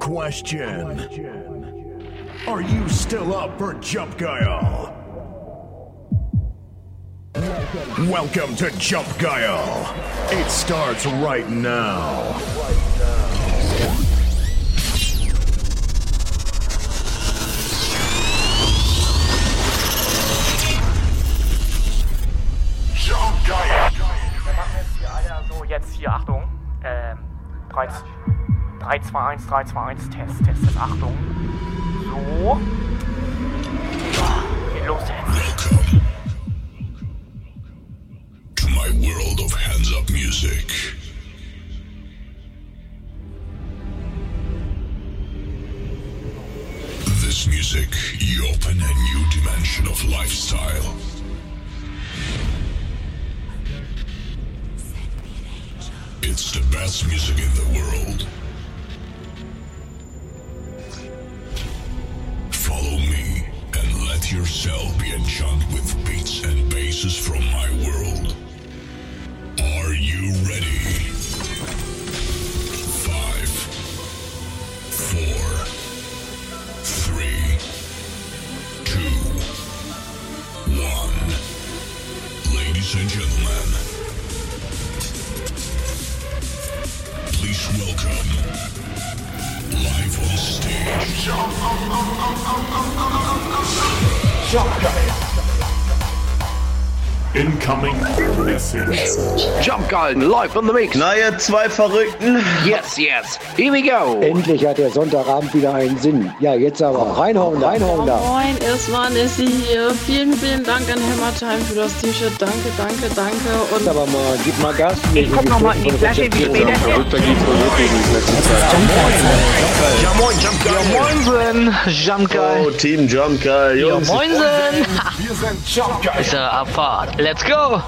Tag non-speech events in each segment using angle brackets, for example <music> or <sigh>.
Question Are you still up for Jump Guile? Welcome to Jump Guile. It starts right now. Jump Guile. Wir machen jetzt hier, Alter, so jetzt hier, Achtung. 3, 3 2, 1, 3, 2, 1, Test, Test, Test, Achtung. So. To my world of hands up music. This music, you open a new dimension of lifestyle. It's the best music in the world. Follow me and let yourself be enchanted with beats and basses from my world. Jump Galden live on the mix. Na, ihr zwei Verrückten. Yes, yes. Here we go. Endlich hat der Sonntagabend wieder einen Sinn. Ja, jetzt aber reinhauen, reinhauen da. Moin, erstmal ist sie hier. Vielen, vielen Dank an Hammertime für das T-Shirt. Danke, danke, danke. Und Aber mal, gib mal Gas. Ich guck noch mal in die Flasche, wie später Ja, moin, Jump Guy. Moinsen, Jump Guy. Oh, Team Jump Guy, Ja, moinsen. Ist ja Abfahrt. Let's go.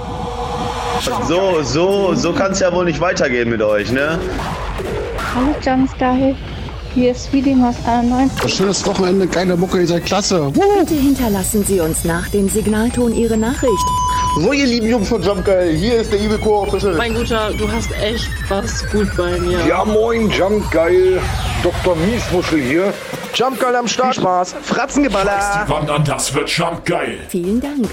So, so, so kann es ja wohl nicht weitergehen mit euch, ne? Hallo Jumpsky, hier ist Wiedemas 91. Schönes Wochenende, geile Mucke, ihr seid klasse. Bitte hinterlassen Sie uns nach dem Signalton Ihre Nachricht. So, ihr lieben Jungs von Jump Guy, hier ist der Evil Core Official. mein Guter, du hast echt was gut bei mir. Ja, moin, Jump Geil. Dr. Miesmuschel hier. Jump Guy am Start. Spaß. Fratzengeballer. Wandern, das wird Jump geil. Vielen Dank.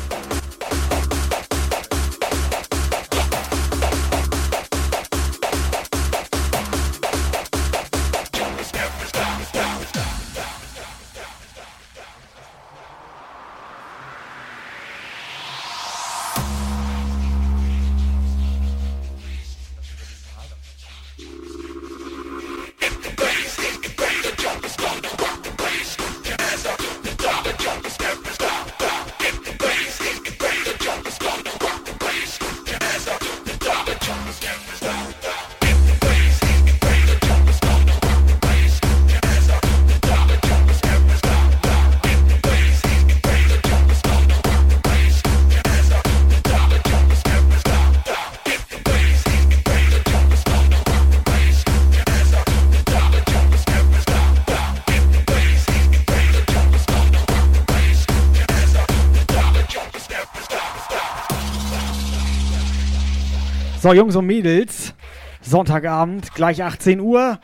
So, Jungs und Mädels, Sonntagabend, gleich 18 Uhr.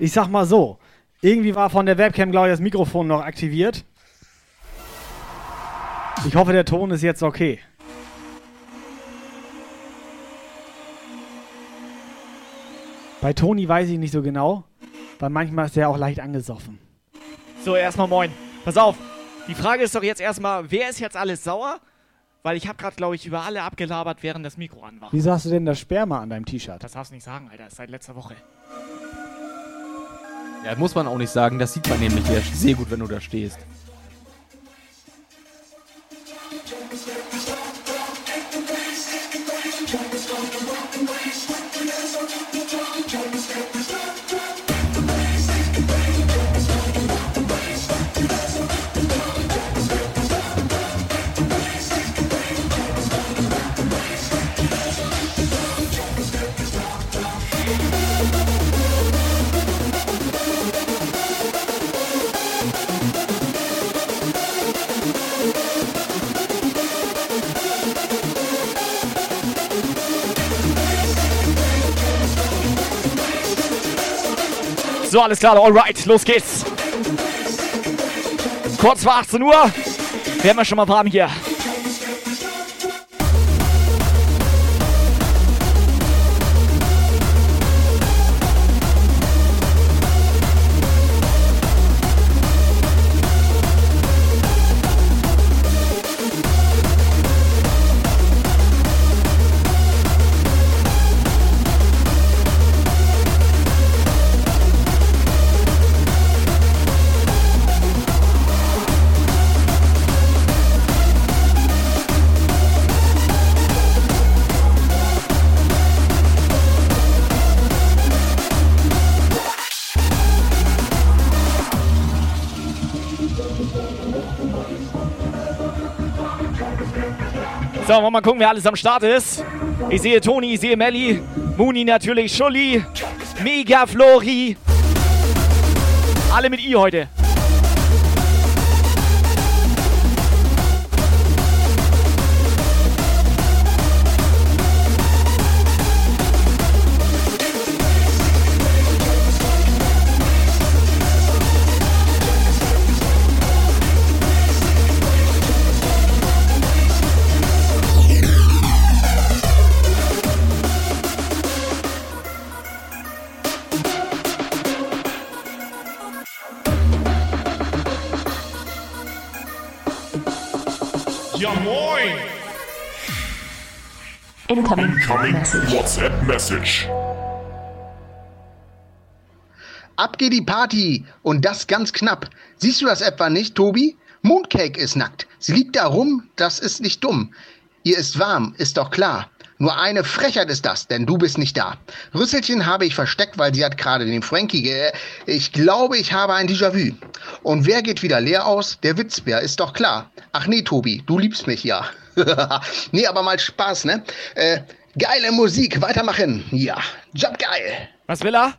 Ich sag mal so, irgendwie war von der Webcam, glaube ich, das Mikrofon noch aktiviert. Ich hoffe, der Ton ist jetzt okay. Bei Toni weiß ich nicht so genau, weil manchmal ist er auch leicht angesoffen. So, erstmal moin. Pass auf. Die Frage ist doch jetzt erstmal, wer ist jetzt alles sauer? Weil ich habe gerade, glaube ich, über alle abgelabert, während das Mikro an war. Wieso hast du denn das Sperma an deinem T-Shirt? Das darfst du nicht sagen, Alter. Das ist seit letzter Woche. Ja, muss man auch nicht sagen. Das sieht man nämlich hier sehr gut, wenn du da stehst. So, alles klar, alright, los geht's. Kurz vor 18 Uhr werden wir schon mal warm hier. Wollen wir mal gucken, wer alles am Start ist. Ich sehe Toni, ich sehe Melli, Muni natürlich, Schulli, Mega Flori. Alle mit I heute. Incoming, Incoming WhatsApp Message. Ab geht die Party und das ganz knapp. Siehst du das etwa nicht, Tobi? Mooncake ist nackt. Sie liegt da rum, das ist nicht dumm. Ihr ist warm, ist doch klar. Nur eine Frechheit ist das, denn du bist nicht da. Rüsselchen habe ich versteckt, weil sie hat gerade den Frankie ge... Ich glaube, ich habe ein Déjà-vu. Und wer geht wieder leer aus? Der Witzbär, ist doch klar. Ach nee, Tobi, du liebst mich ja. <laughs> nee, aber mal Spaß, ne? Äh, geile Musik, weitermachen. Ja, Job geil. Was will er?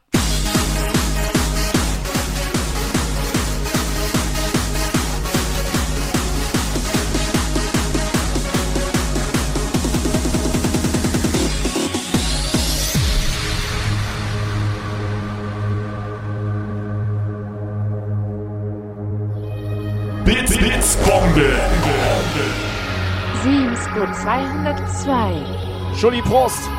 Blitz, Blitzbombe. Siemsgut 202. Schulli, Prost.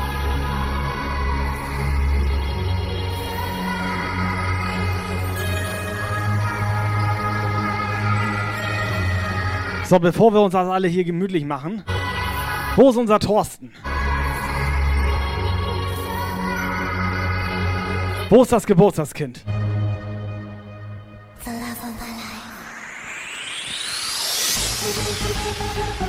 So, bevor wir uns das alle hier gemütlich machen, wo ist unser Thorsten? Wo ist das Geburtstagskind? Und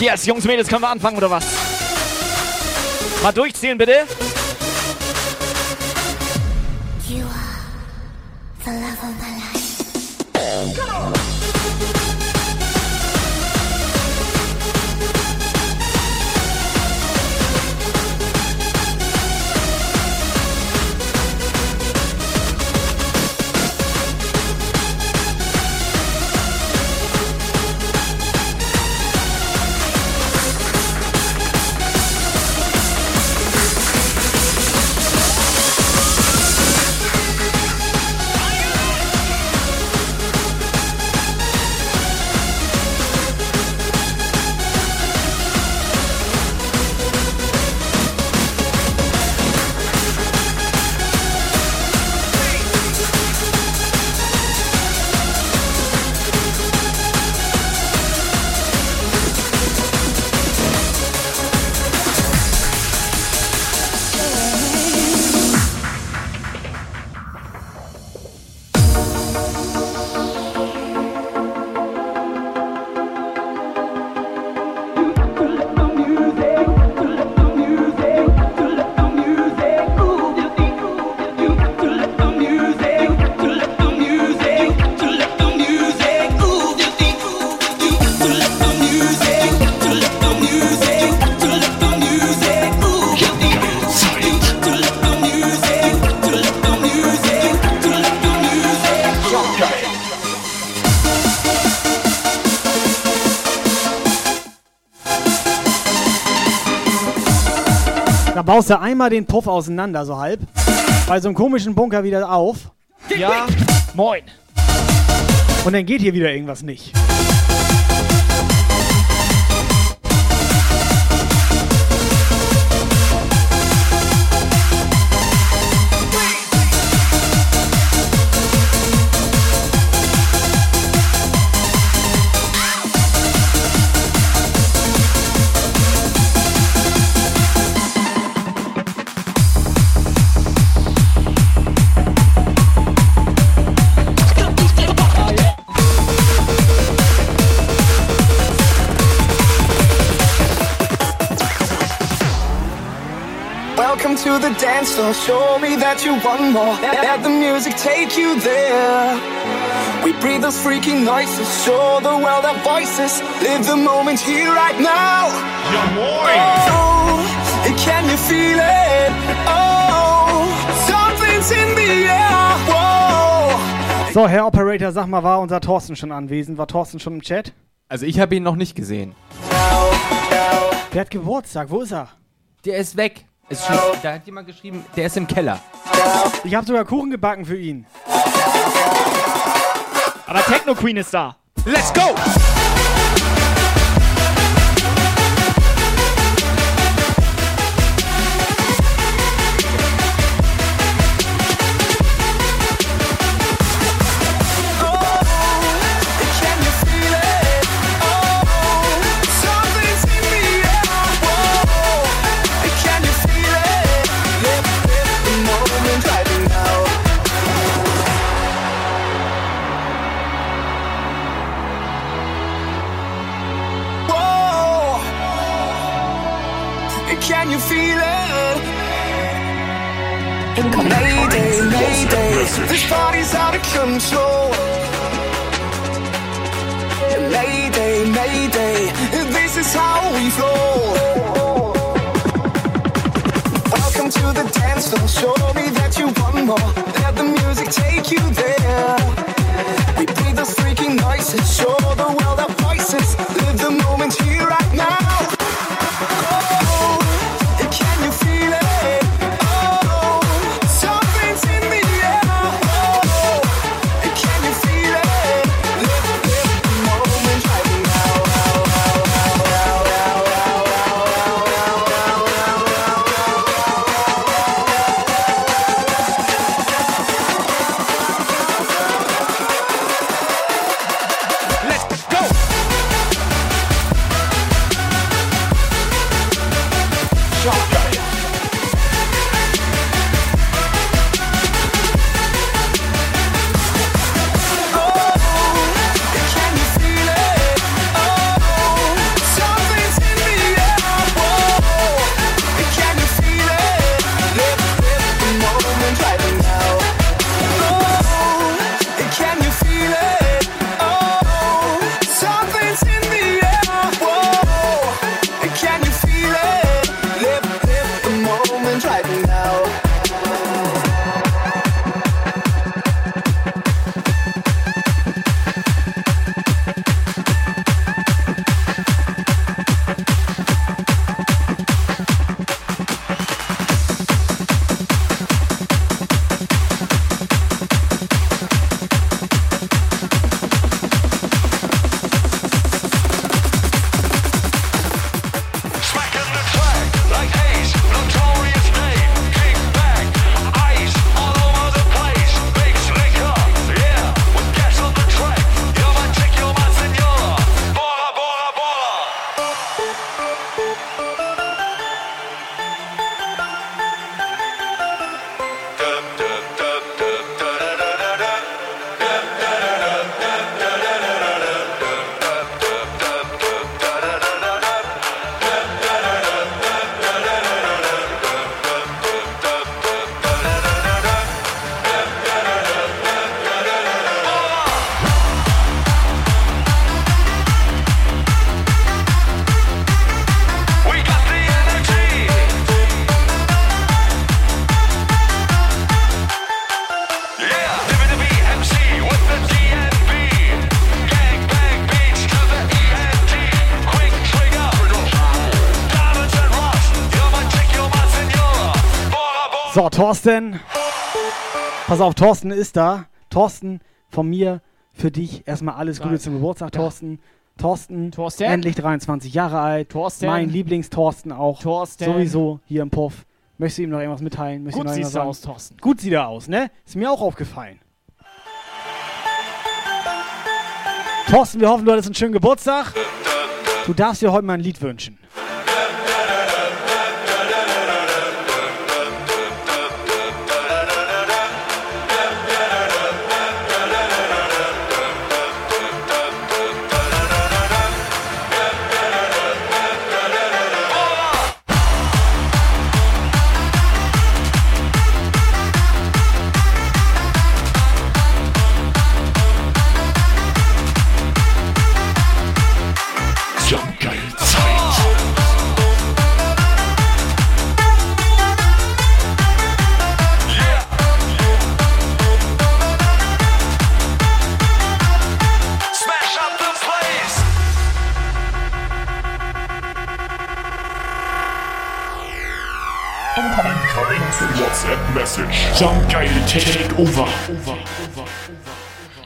Yes, Jungs, Mädels, können wir anfangen oder was? Mal durchzählen, bitte. You are the love of my life. Da baust du einmal den Puff auseinander, so halb. Bei so einem komischen Bunker wieder auf. Ja, moin. Und dann geht hier wieder irgendwas nicht. Dance floor. Show me that you want more. Let the music take you there. We breathe those freaking noises. Show the world our voices. Live the moment here right now. Oh, can you feel it? Oh, something's in the air. Whoa. So, Herr Operator, sag mal, war unser Thorsten schon anwesend? War Thorsten schon im Chat? Also ich habe ihn noch nicht gesehen. Der hat Geburtstag, wo ist er? Der ist weg. Es steht, da hat jemand geschrieben, der ist im Keller. Ich habe sogar Kuchen gebacken für ihn. Aber Techno Queen ist da. Let's go! This party's out of control. Mayday, mayday, this is how we flow. Welcome to the dance floor. Show me that you want more. Let the music take you there. We breathe those freaking noises. Show So, Thorsten. Pass auf, Thorsten ist da. Thorsten, von mir für dich erstmal alles Gute zum Geburtstag, Thorsten. Thorsten, Thorsten? endlich 23 Jahre alt. Thorsten? Mein Lieblings-Thorsten auch. Thorsten? Sowieso hier im Puff. Möchtest du ihm noch irgendwas mitteilen? Möchtest Gut du irgendwas aus? Thorsten. Gut sieht er aus, ne? Ist mir auch aufgefallen. Thorsten, wir hoffen, du hattest einen schönen Geburtstag. Du darfst dir heute mal ein Lied wünschen.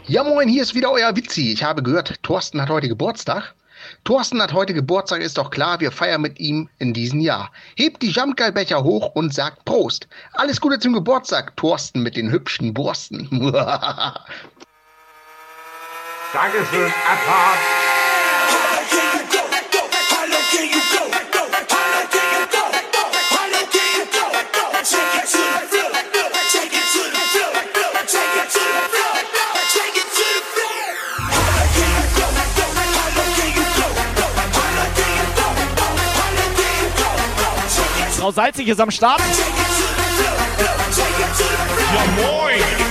Ja moin, hier ist wieder euer Witzi. Ich habe gehört, Thorsten hat heute Geburtstag. Thorsten hat heute Geburtstag, ist doch klar, wir feiern mit ihm in diesem Jahr. Hebt die Jumpgeil-Becher hoch und sagt Prost. Alles Gute zum Geburtstag, Thorsten mit den hübschen Borsten. <laughs> Dankeschön, Abfahrt. Frau Salzig ist am Start. Ja moin.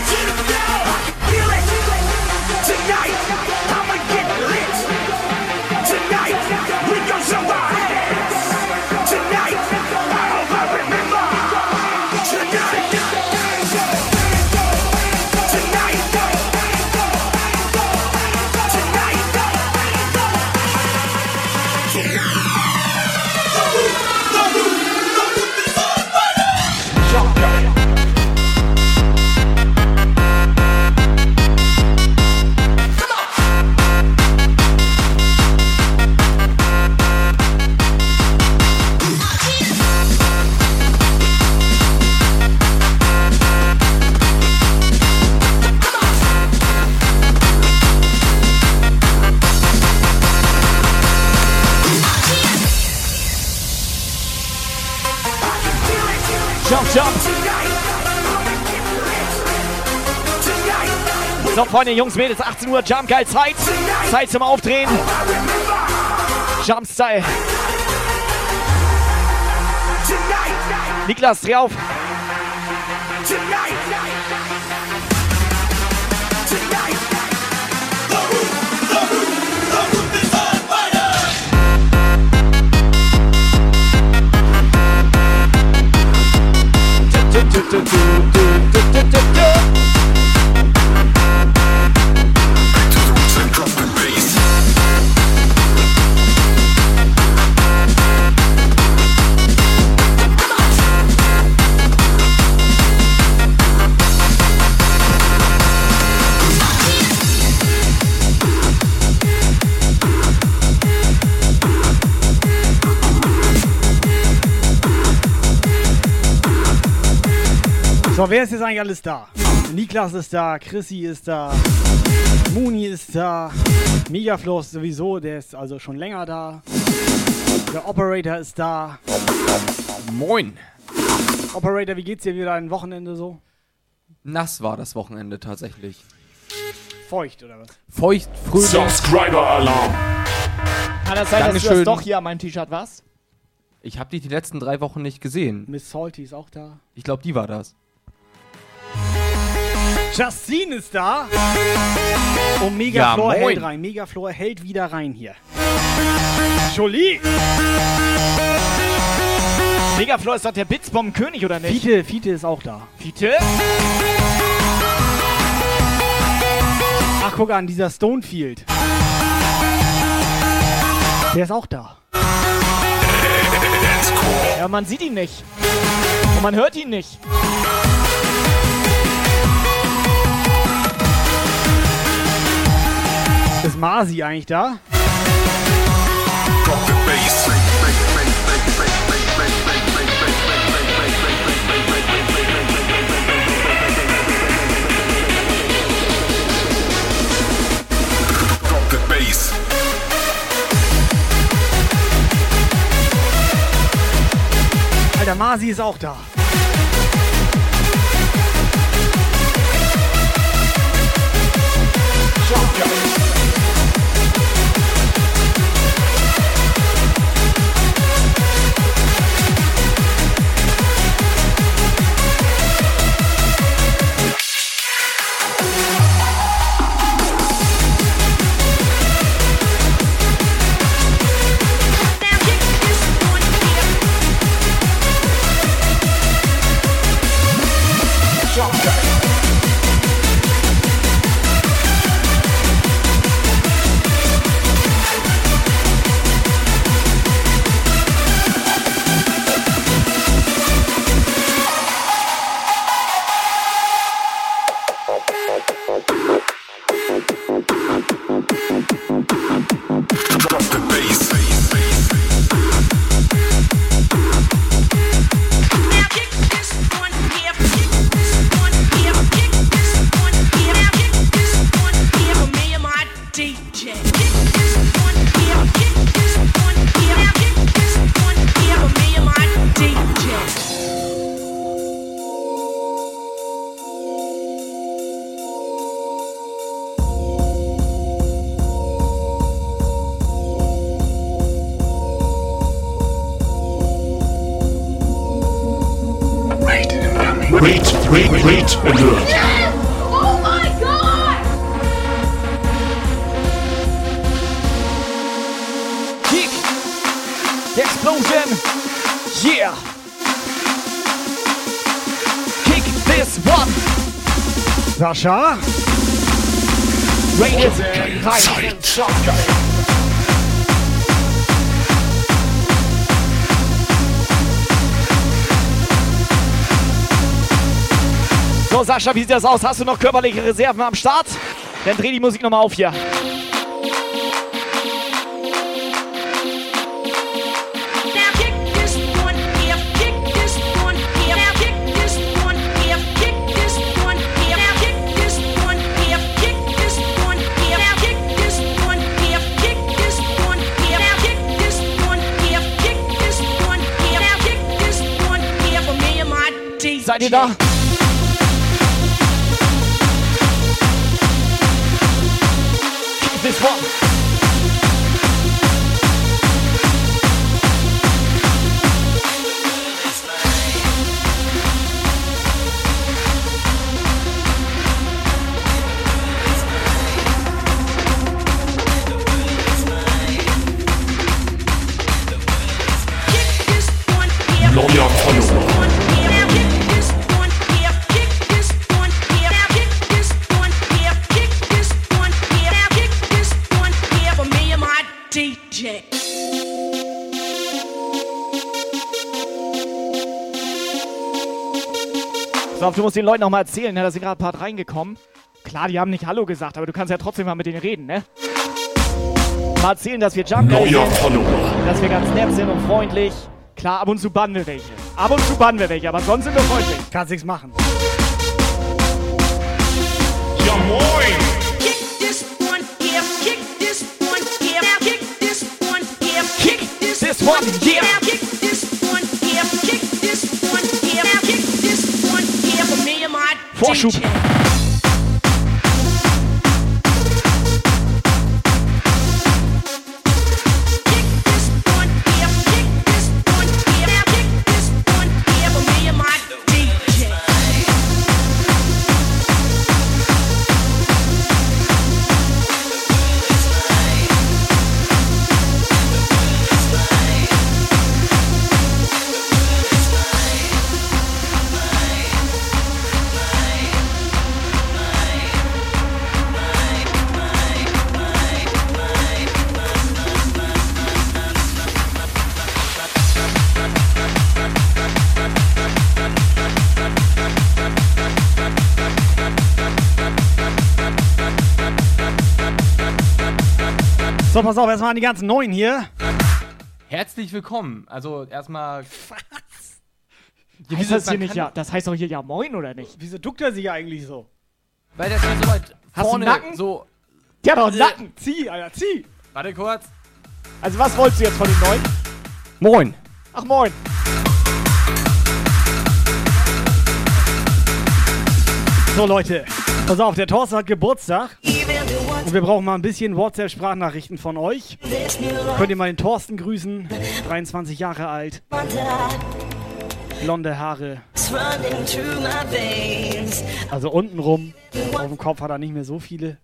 So, Freunde, Jungs, Mädels, 18 Uhr, Jump, geil, Zeit. Zeit zum Aufdrehen. Jump Style. Niklas, dreh auf. So, wer ist jetzt eigentlich alles da? Niklas ist da, Chrissy ist da, Muni ist da, Megafloss sowieso, der ist also schon länger da. Der Operator ist da. Moin. Operator, wie geht's dir wieder ein Wochenende so? Nass war das Wochenende tatsächlich. Feucht oder was? Feucht, fröhlich. Subscriber-Alarm. Kann das sein, dass du das Dankeschön. doch hier an meinem T-Shirt warst? Ich habe die die letzten drei Wochen nicht gesehen. Miss Salty ist auch da. Ich glaube, die war das. Justine ist da. Und Ja, Megaflor moin. hält rein. Megaflor hält wieder rein hier. Jolie. Megaflor ist doch der Blitzbombenkönig, oder nicht? Fiete, Fiete ist auch da. Fiete? Ach, guck an, dieser Stonefield. Der ist auch da. Ja, man sieht ihn nicht. Und man hört ihn nicht. Ist Masi eigentlich da? Alter, Masi ist auch da. Drop Rein! So, Sascha, wie sieht das aus? Hast du noch körperliche Reserven am Start? Dann dreh die Musik nochmal auf hier. Da? So, du musst den Leuten noch mal erzählen, ne, da sind gerade ein paar reingekommen. Klar, die haben nicht Hallo gesagt, aber du kannst ja trotzdem mal mit denen reden, ne? Mal erzählen, dass wir Jump Neuer sind, Follower. dass wir ganz nett sind und freundlich. Klar, ab und zu bannen wir welche. Ab und zu bannen wir welche, aber sonst sind wir freundlich. Kannst nichts machen. Ja moin! Kick this one here, kick this one here, kick this one here, kick this This one here. My pass auf, erstmal an die ganzen Neuen hier. Herzlich willkommen. Also erstmal. Was? Ja, heißt das, hier nicht, ja, das heißt doch hier ja Moin, oder nicht? Wieso duckt er sich eigentlich so? Weil der ist so weit Hast du vorne einen Nacken? so. Der hat doch einen Nacken. Zieh, Alter, zieh. Warte kurz. Also was wolltest du jetzt von den Neuen? Moin. Ach, moin. So, Leute, pass auf, der Thorsten hat Geburtstag. Und wir brauchen mal ein bisschen WhatsApp-Sprachnachrichten von euch. Könnt ihr mal den Thorsten grüßen? 23 Jahre alt. Blonde Haare. Also untenrum. Auf dem Kopf hat er nicht mehr so viele.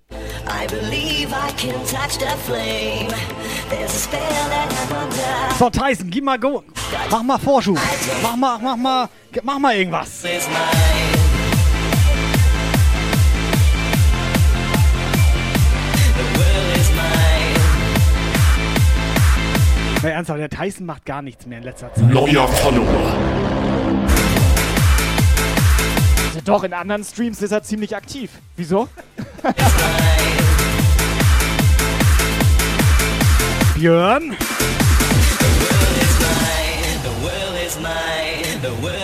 So, Tyson, gib mal Go. Mach mal Vorschub. Mach mal, mach mal, mach mal irgendwas. It's mine. Na, ernsthaft, der Tyson macht gar nichts mehr in letzter Zeit. Neuer Follower. Also doch, in anderen Streams ist er ziemlich aktiv. Wieso? <laughs> Björn. The world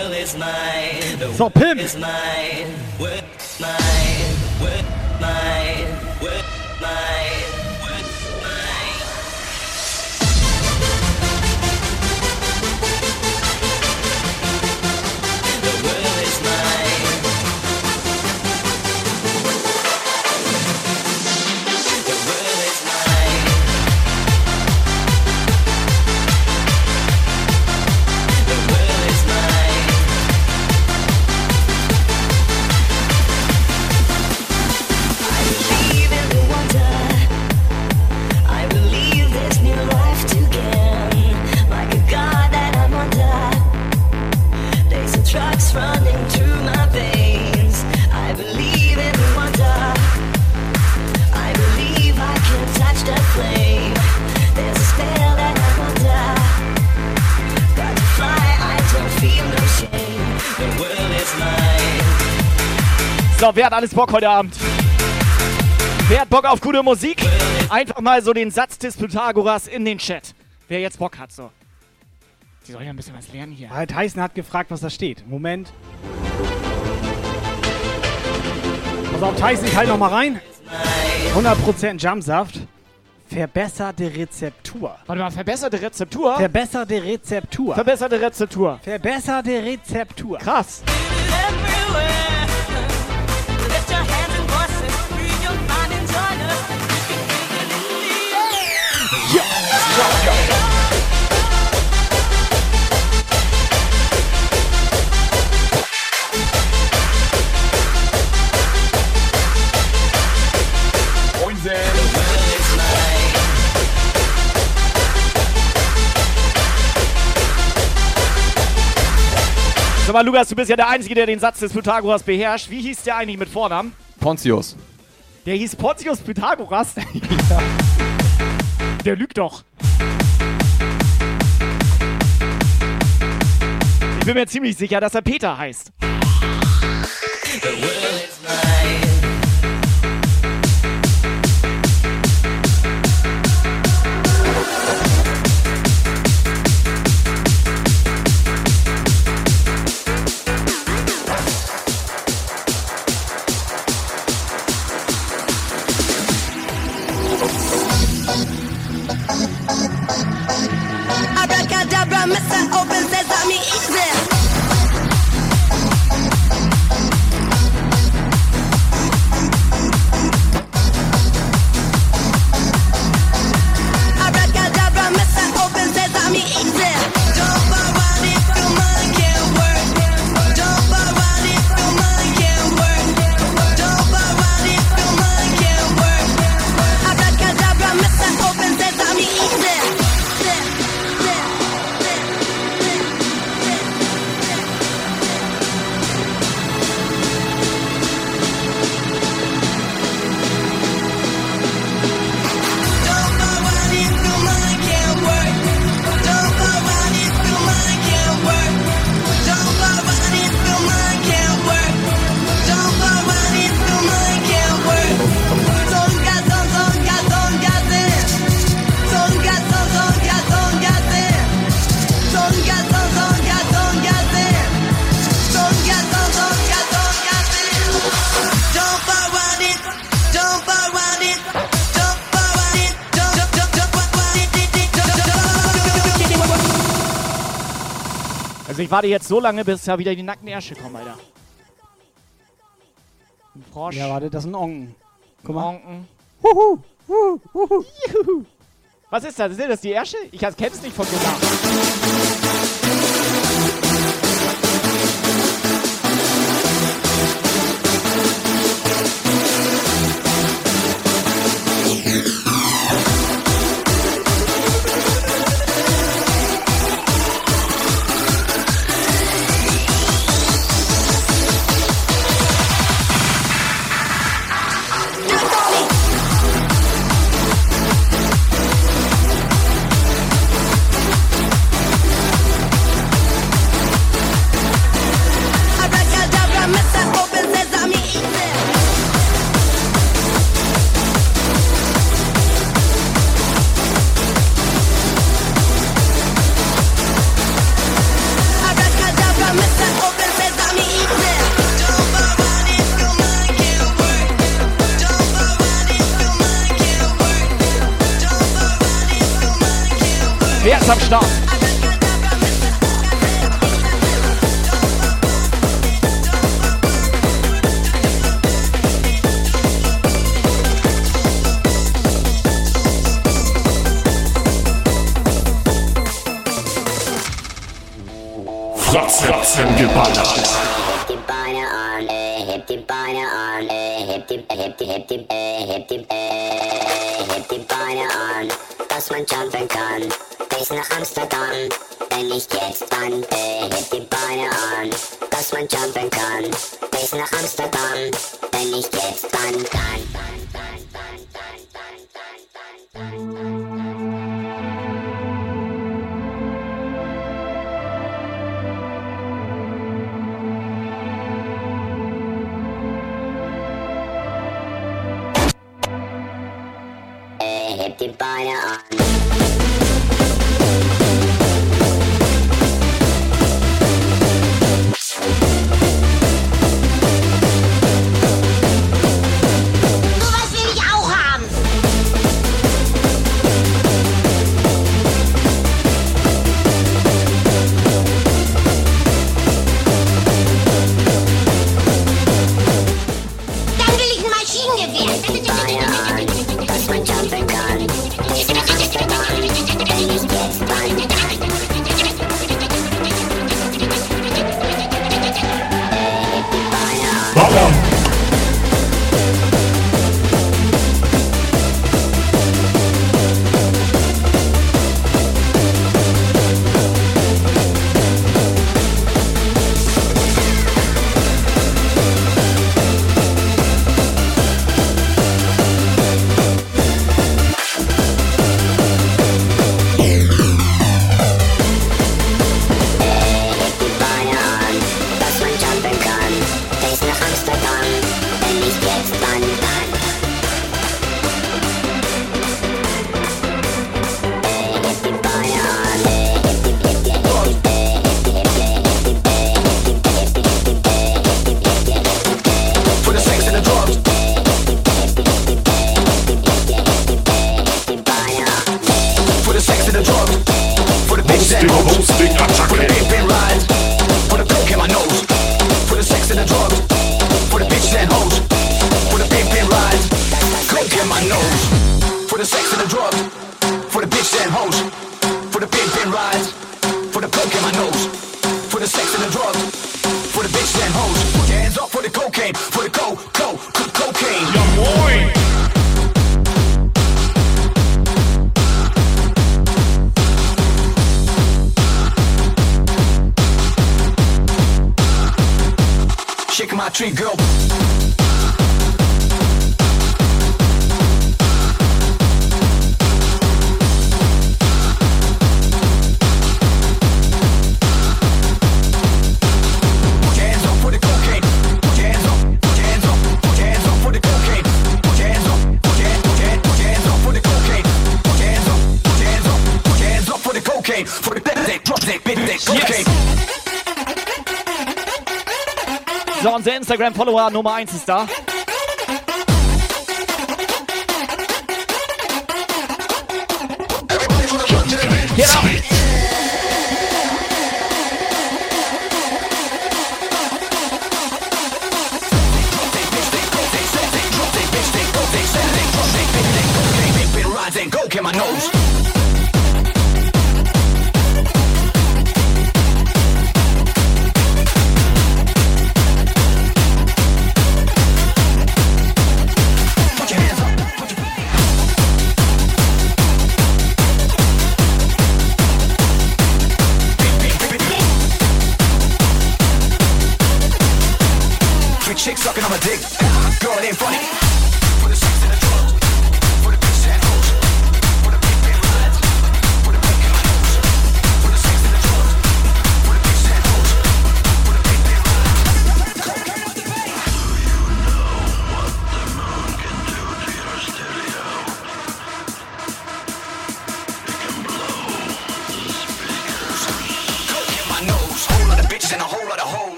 So, wer hat alles Bock heute Abend? Wer hat Bock auf gute Musik? Einfach mal so den Satz des Pythagoras in den Chat. Wer jetzt Bock hat, so. Die sollen ja ein bisschen was lernen hier. Ah, Tyson hat gefragt, was da steht. Moment. Pass auf, Tyson, ich halt noch mal rein. 100% Jumpsaft. Verbesserte Rezeptur. Warte mal, verbesserte Rezeptur? Verbesserte Rezeptur. Verbesserte Rezeptur. Verbesserte Rezeptur. Krass. Lift Sag mal, Lukas, du bist ja der Einzige, der den Satz des Pythagoras beherrscht. Wie hieß der eigentlich mit Vornamen? Pontius. Der hieß Pontius Pythagoras. <laughs> Der lügt doch. Ich bin mir ziemlich sicher, dass er Peter heißt. warte jetzt so lange, bis ja wieder die nackten Ärsche kommen, Alter. Ein Frosch. Ja, warte, das ist ein Onken. Guck mal. Onken. Huhu, huhu, huhu. Juhu. Was ist das? Sind das die Ärsche? Ich kenn's nicht von so. Instagram-Follower Nummer 1 ist da. Get up! my nose.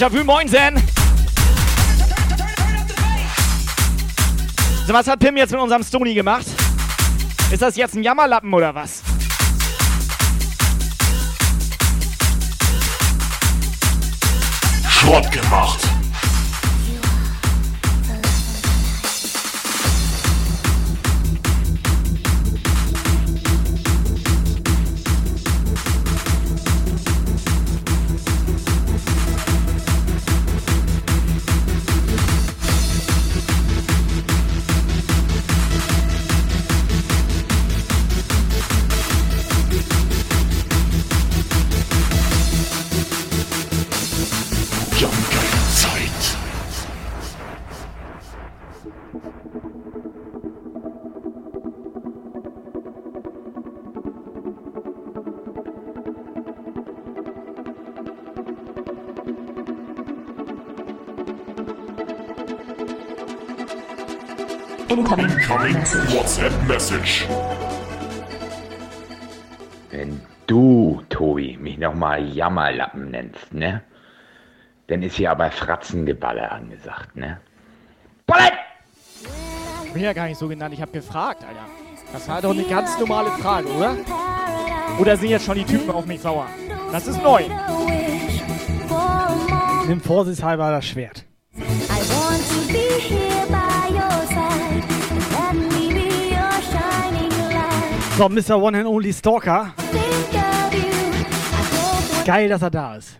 Déjà vu, moinsen! So, was hat Pim jetzt mit unserem Stony gemacht? Ist das jetzt ein Jammerlappen oder was? Schrott gemacht. WhatsApp Message. Wenn du, Tobi, mich nochmal Jammerlappen nennst, ne? Dann ist hier aber Fratzengeballer angesagt, ne? Ballett! Ich bin ja gar nicht so genannt, ich hab gefragt, Alter. Das war doch eine ganz normale Frage, oder? Oder sind jetzt schon die Typen auf mich sauer? Das ist neu. Nimm vorsichtshalber das Schwert. I want to be here. So, Mr. One and Only Stalker. Geil, dass er da ist.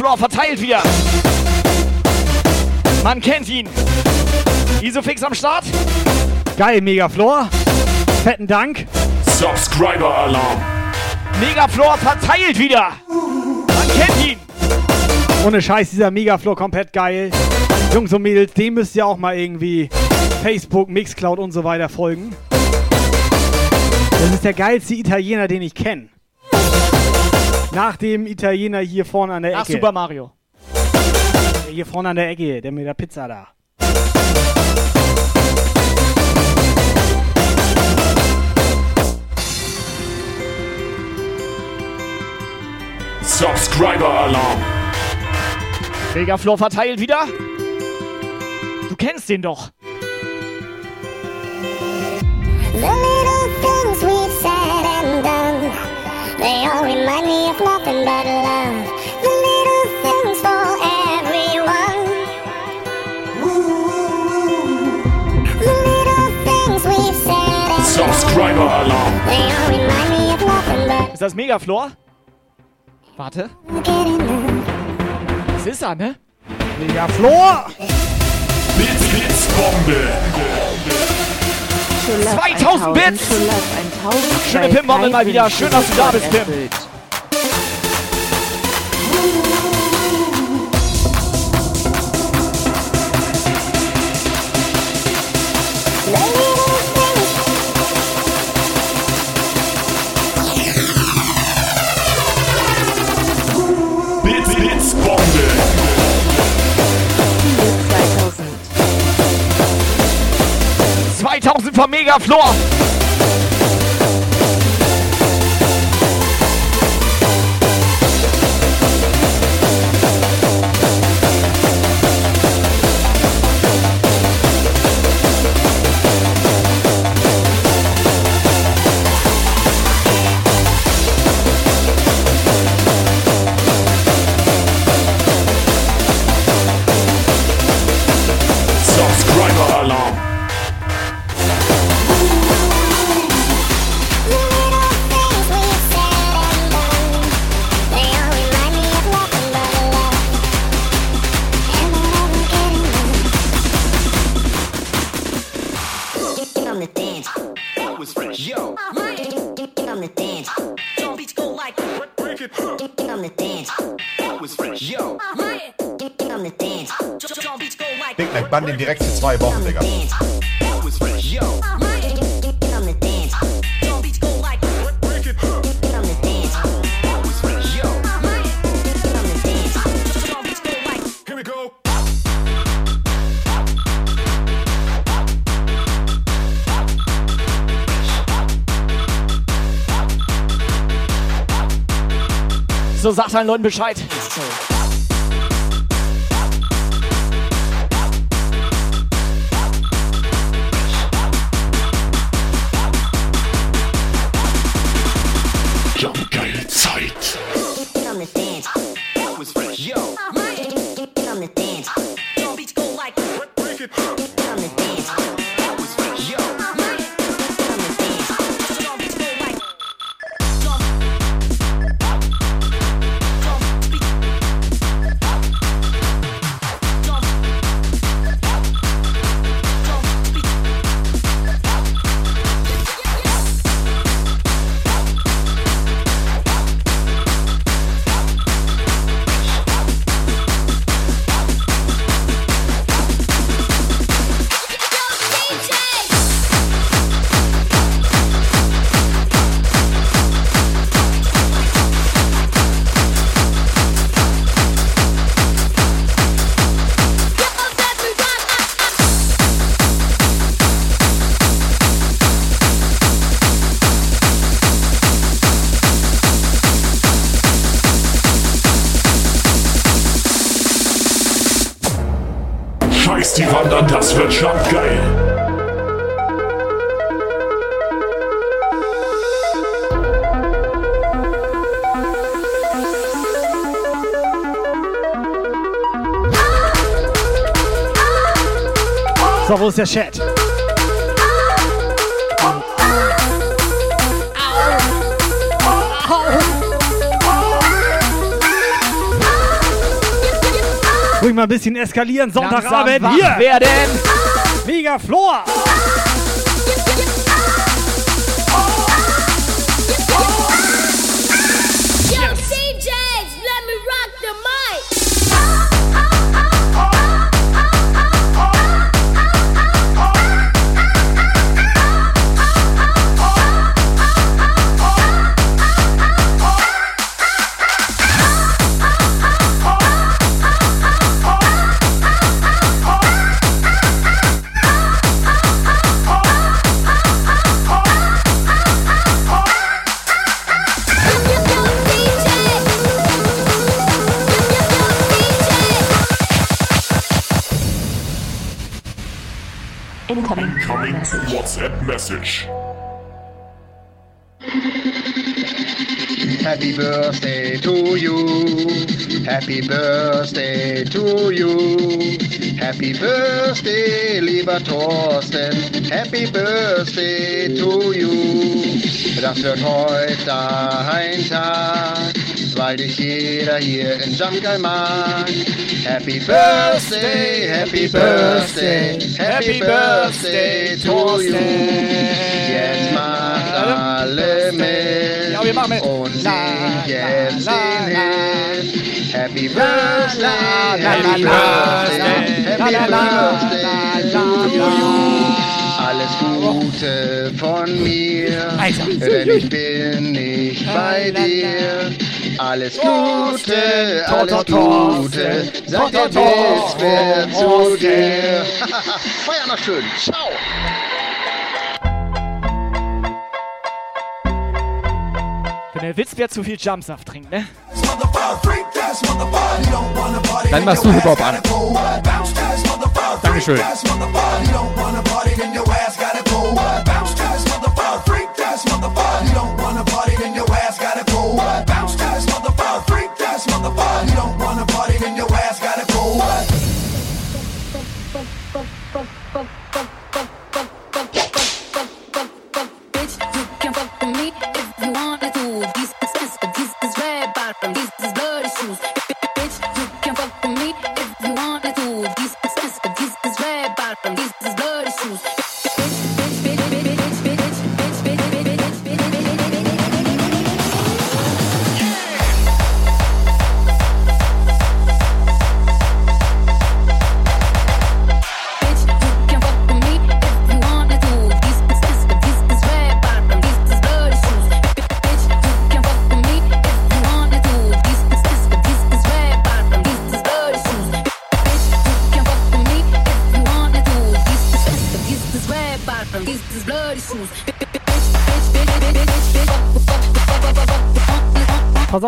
Megaflor verteilt wieder. Man kennt ihn. Isofix am Start. Geil, Megaflor. Fetten Dank. Subscriber Alarm. Megaflor verteilt wieder. Man kennt ihn. Ohne Scheiß, dieser Megaflor komplett geil. Jungs und Mädels, dem müsst ihr auch mal irgendwie Facebook, Mixcloud und so weiter folgen. Das ist der geilste Italiener, den ich kenne. Nach dem Italiener hier vorne an der Nach Ecke. Super Mario. Der hier vorne an der Ecke, der mit der Pizza da. Subscriber Alarm. Megaflor verteilt wieder. Du kennst den doch. The remind me of nothing but love. The little things for everyone. The little things we've said and Subscriber done, Alarm. they all remind me of nothing but Ist das Megaflor? Warte. Das ist er, ne? Megaflor! Blitz, Blitz, Bombe. 2000 Bits! Schöne Pim-Bombe mal wieder. Schön, dass du da bist, Pim. 2000 vom Megaflor. On the dance. Fresh. Yo. On the dance. Beats go like break it. On the dance. Fresh. Yo. On the dance. Beats go like Big Mac Bann den direkt für zwei Wochen, Digga. fresh. Yo. So, sagt allen Leuten Bescheid. Der Chat? Ruhig mal ein bisschen eskalieren, Sonntagabend hier. werden. Mega Floor. Message. Happy birthday to you. Happy birthday to you. Happy birthday, lieber Thorsten. Happy birthday to you. Das wird heute ein Tag, weil dich jeder hier in Jamgal mag. Happy birthday, happy birthday, happy birthday to you. Jetzt macht alle mit Ja, wir machen mit. und singt jetzt den Hit. Happy birthday, happy birthday, happy birthday to you. Alles Gute von mir, denn ich bin nicht bei dir. Alles Gute, alles Gute, sagt der Witz wer zu dir. Feier noch schön, ciao. Wenn der Witz wer zu viel Jumpsaft trinkt, ne? Dann machst du Hip-Hop an. Dankeschön. motherfucker.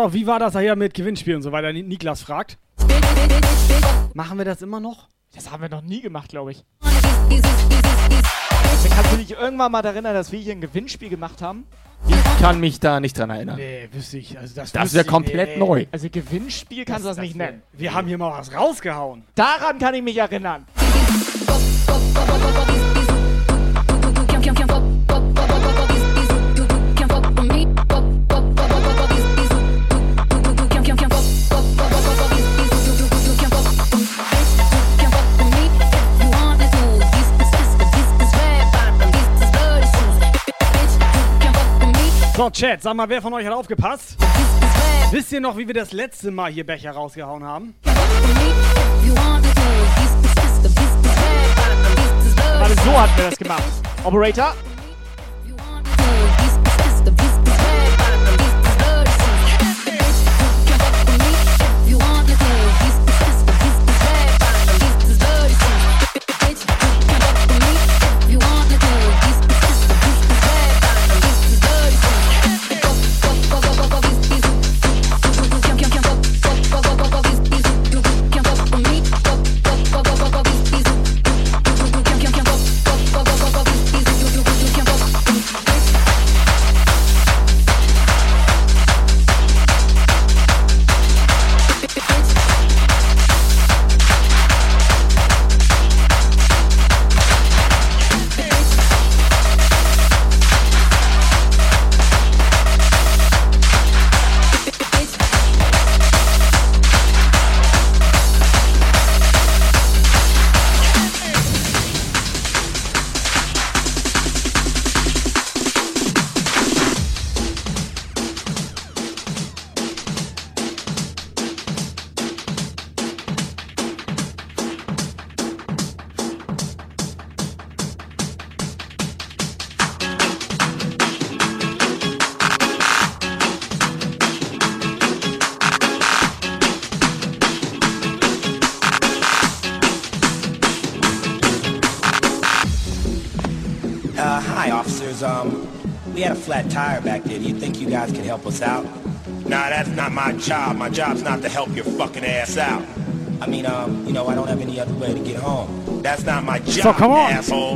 Auf, wie war das hier mit Gewinnspiel und so weiter? Ni- Niklas fragt. Machen wir das immer noch? Das haben wir noch nie gemacht, glaube ich. Also, kannst du dich irgendwann mal daran erinnern, dass wir hier ein Gewinnspiel gemacht haben? Ich kann mich da nicht dran erinnern. Nee, wüsste ich. Also das Das wäre ich- komplett nee. neu. Also Gewinnspiel kannst du das, nicht nennen. Wir haben hier mal was rausgehauen. Daran kann ich mich erinnern. So, Chat, sag mal, wer von euch hat aufgepasst? Wisst ihr noch, wie wir das letzte Mal hier Becher rausgehauen haben? Warte, so hatten wir das gemacht. Operator? My job's not to help your fucking ass out. I mean, um, you know, I don't have any other way to get home. That's not my job, So come on. asshole.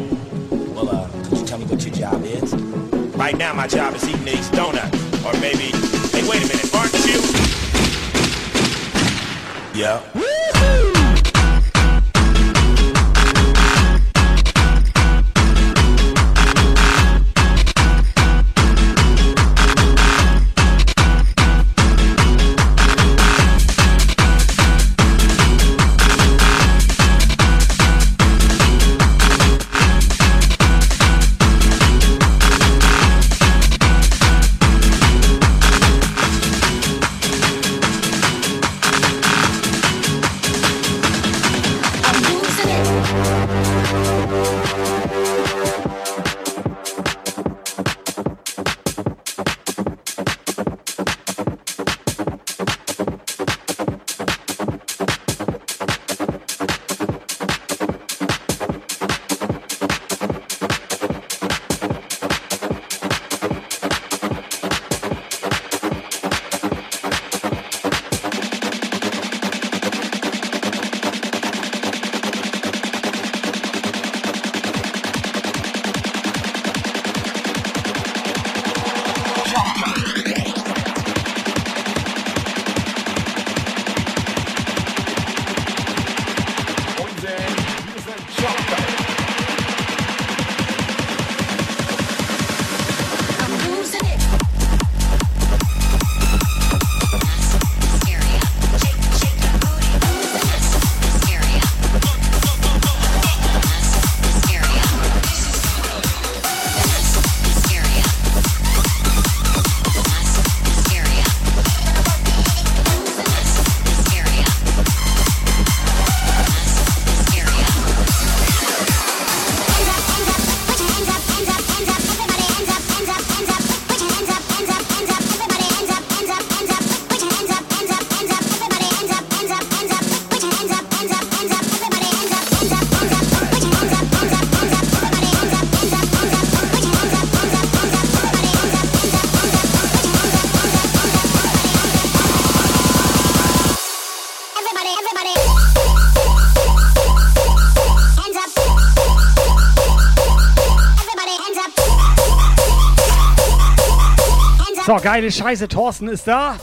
So, geile Scheiße, Thorsten ist da.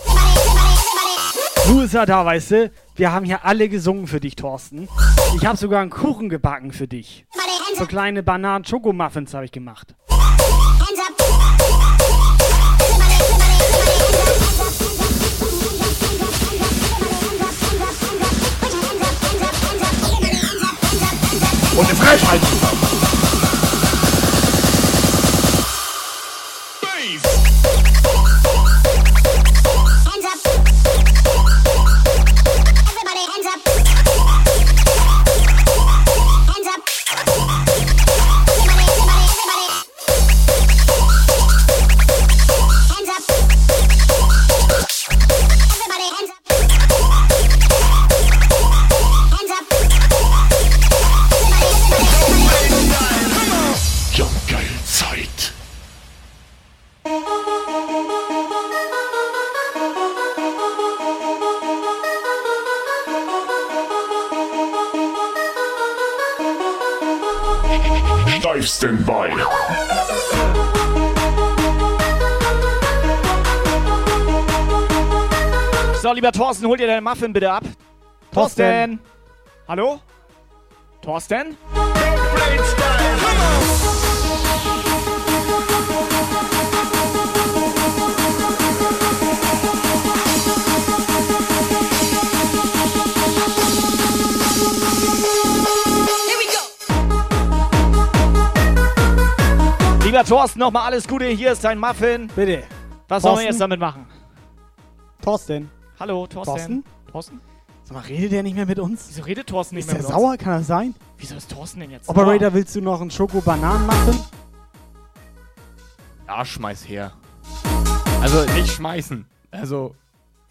Du ist ja da, weißt du. Wir haben hier alle gesungen für dich, Thorsten. Ich habe sogar einen Kuchen gebacken für dich. So kleine Bananen-Schokomuffins habe ich gemacht. Und eine Freischaltung. Lieber Thorsten, hol dir deinen Muffin bitte ab. Thorsten! Hallo? Thorsten? Lieber Thorsten, nochmal alles Gute. Hier ist dein Muffin. Bitte. Was sollen wir Thorsten? jetzt damit machen? Thorsten. Hallo, Thorsten. Thorsten? Thorsten? Sag mal, redet der nicht mehr mit uns? Wieso redet Thorsten nicht Ist mehr der mit sauer? uns? Kann das sein? Wieso ist Thorsten denn jetzt Operator, sauer? willst du noch einen Schoko-Bananen machen? Ja, schmeiß her. Also nicht schmeißen. Also,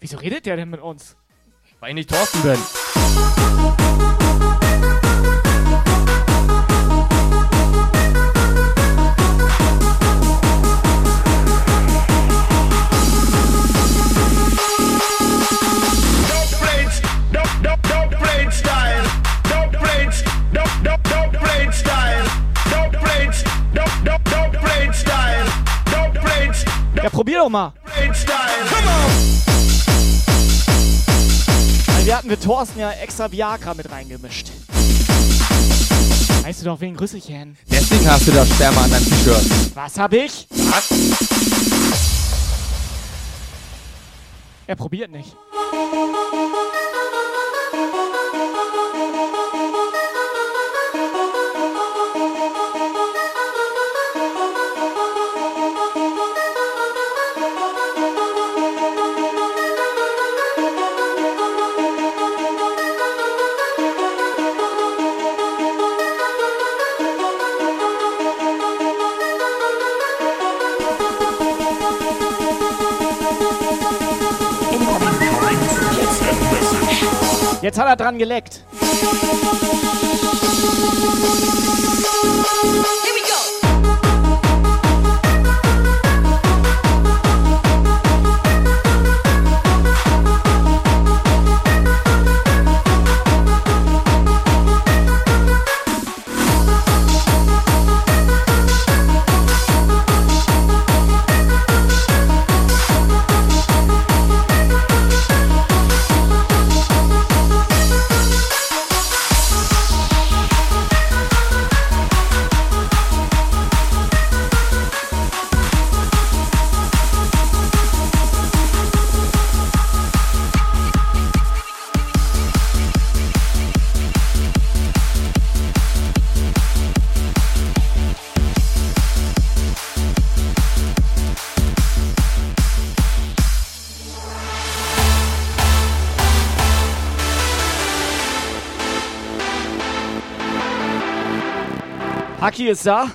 Wieso redet der denn mit uns? weil ich nicht Thorsten bin. Probier doch mal. Weil wir hatten für Thorsten ja extra Viagra mit reingemischt. Weißt du doch, wegen Rüsselchen. Deswegen hast du das Sperma an deinem T-Shirt. Was hab ich? Was? Er probiert nicht. Jetzt hat er dran geleckt. Haki ist da.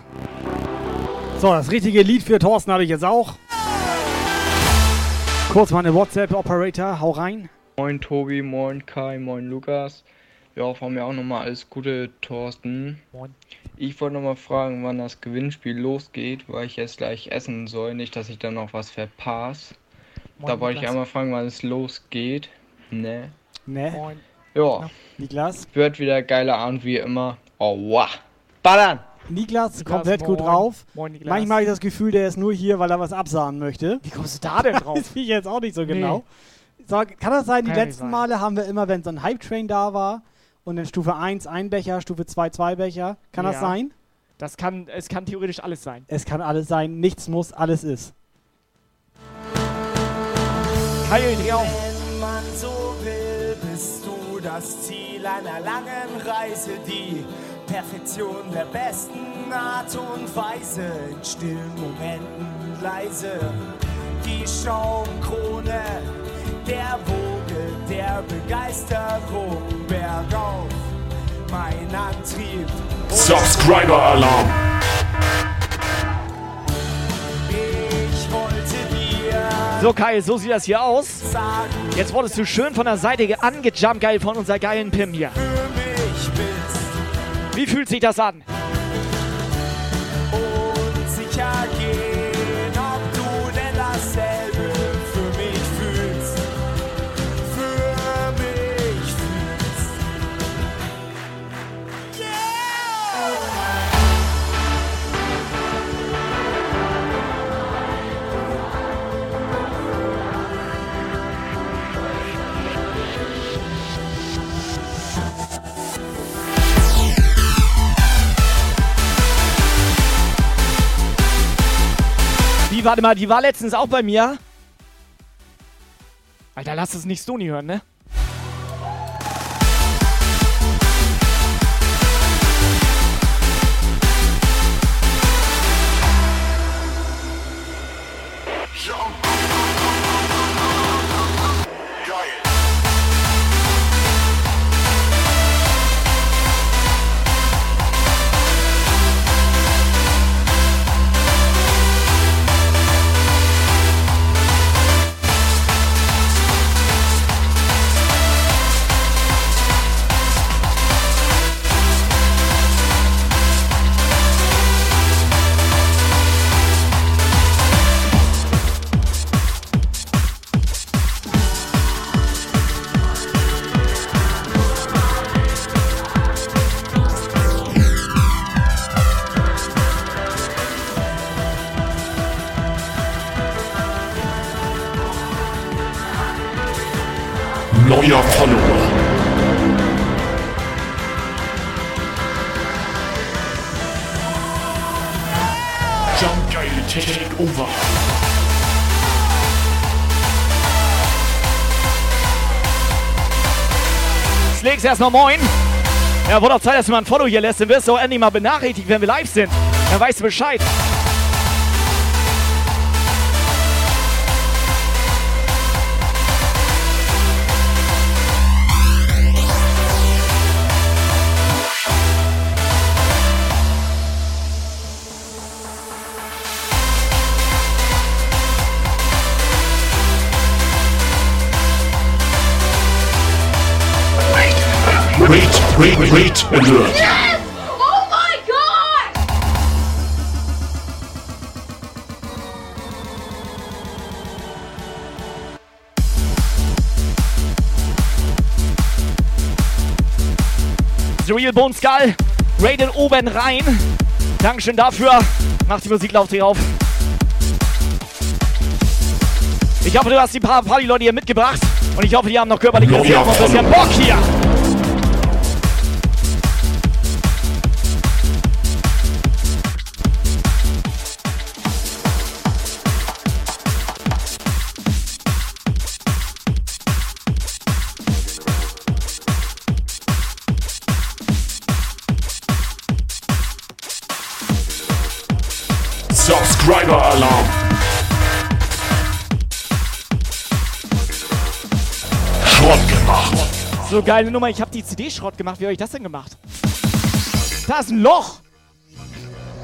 So, das richtige Lied für Thorsten habe ich jetzt auch. Kurz mal eine WhatsApp-Operator, hau rein. Moin Tobi, moin Kai, moin Lukas. Ja, von mir auch nochmal alles Gute, Thorsten. Moin. Ich wollte nochmal fragen, wann das Gewinnspiel losgeht, weil ich jetzt gleich essen soll, nicht, dass ich dann noch was verpasse. Moin, Da wollte ich einmal fragen, wann es losgeht. Ne? Ne? Moin. Ja. Niklas? Wird wieder geiler Abend wie immer. Oh, wow. Ballern! Niklas, Niklas, komplett gut moin. drauf. Moin, Niklas. Manchmal habe ich das Gefühl, der ist nur hier, weil er was absahen möchte. Wie kommst du da denn drauf? das ich jetzt auch nicht so Nee. genau. So, kann das sein, die Kann letzten sein. Male haben wir immer, wenn so ein Hype-Train da war und in Stufe 1 ein Becher, Stufe 2 zwei Becher. Kann das Ja. sein? Das kann, es kann theoretisch alles sein. Es kann alles sein, nichts muss, alles ist. Keil, dreh auf. Wenn man so will, bist du das Ziel einer langen Reise, die Perfektion der besten Art und Weise, in stillen Momenten leise, die Schaumkrone der Woge der Begeisterung bergauf, mein Antrieb. Subscriber Alarm. Ich wollte dir So, Kai, so sieht das hier aus. Jetzt wurdest du schön von der Seite ge- angejumpt, geil, von unserer geilen Pim hier. für mich bist. Wie fühlt sich das an? Die, warte mal, die war letztens auch bei mir. Alter, lass es nicht Stony hören, ne? Erstmal moin. Ja, wurde auch Zeit, dass du mal ein Follow hier lässt. Dann wirst du auch endlich mal benachrichtigt, wenn wir live sind. Dann weißt du Bescheid. Wait, wait, alert. Yes! Oh my god! The Real Bone Skull. Raiden oben rein. Dankeschön dafür. Macht die Musik laut hier auf. Ich hoffe, du hast die paar Party-Leute hier mitgebracht. Und ich hoffe, die haben noch körperlich Neuer ein bisschen. Bock hier. Schrott gemacht. So geile Nummer. Ich habe die CD Schrott gemacht. Wie habe ich das denn gemacht? Da ist ein Loch.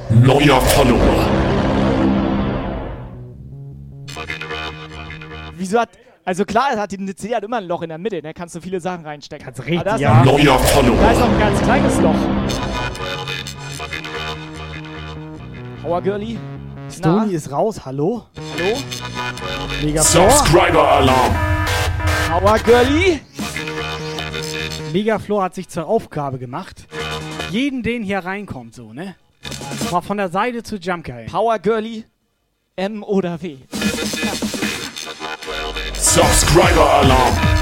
Neuer Follower. Wieso hat. Also klar, es hat die eine CD hat immer ein Loch in der Mitte, da kannst du viele Sachen reinstecken. Kannst richtig, da ist ja. noch, Neuer Follower. Da ist noch ein ganz kleines Loch. Power Girlie. Stony ist raus, hallo? Hallo? Mega Floor. Subscriber Alarm. Power Girlie. Megaflor hat sich zur Aufgabe gemacht, jeden, den hier reinkommt, so, ne? Mal von der Seite zu Jumpguy. Power Girlie. M oder W. Subscriber Alarm.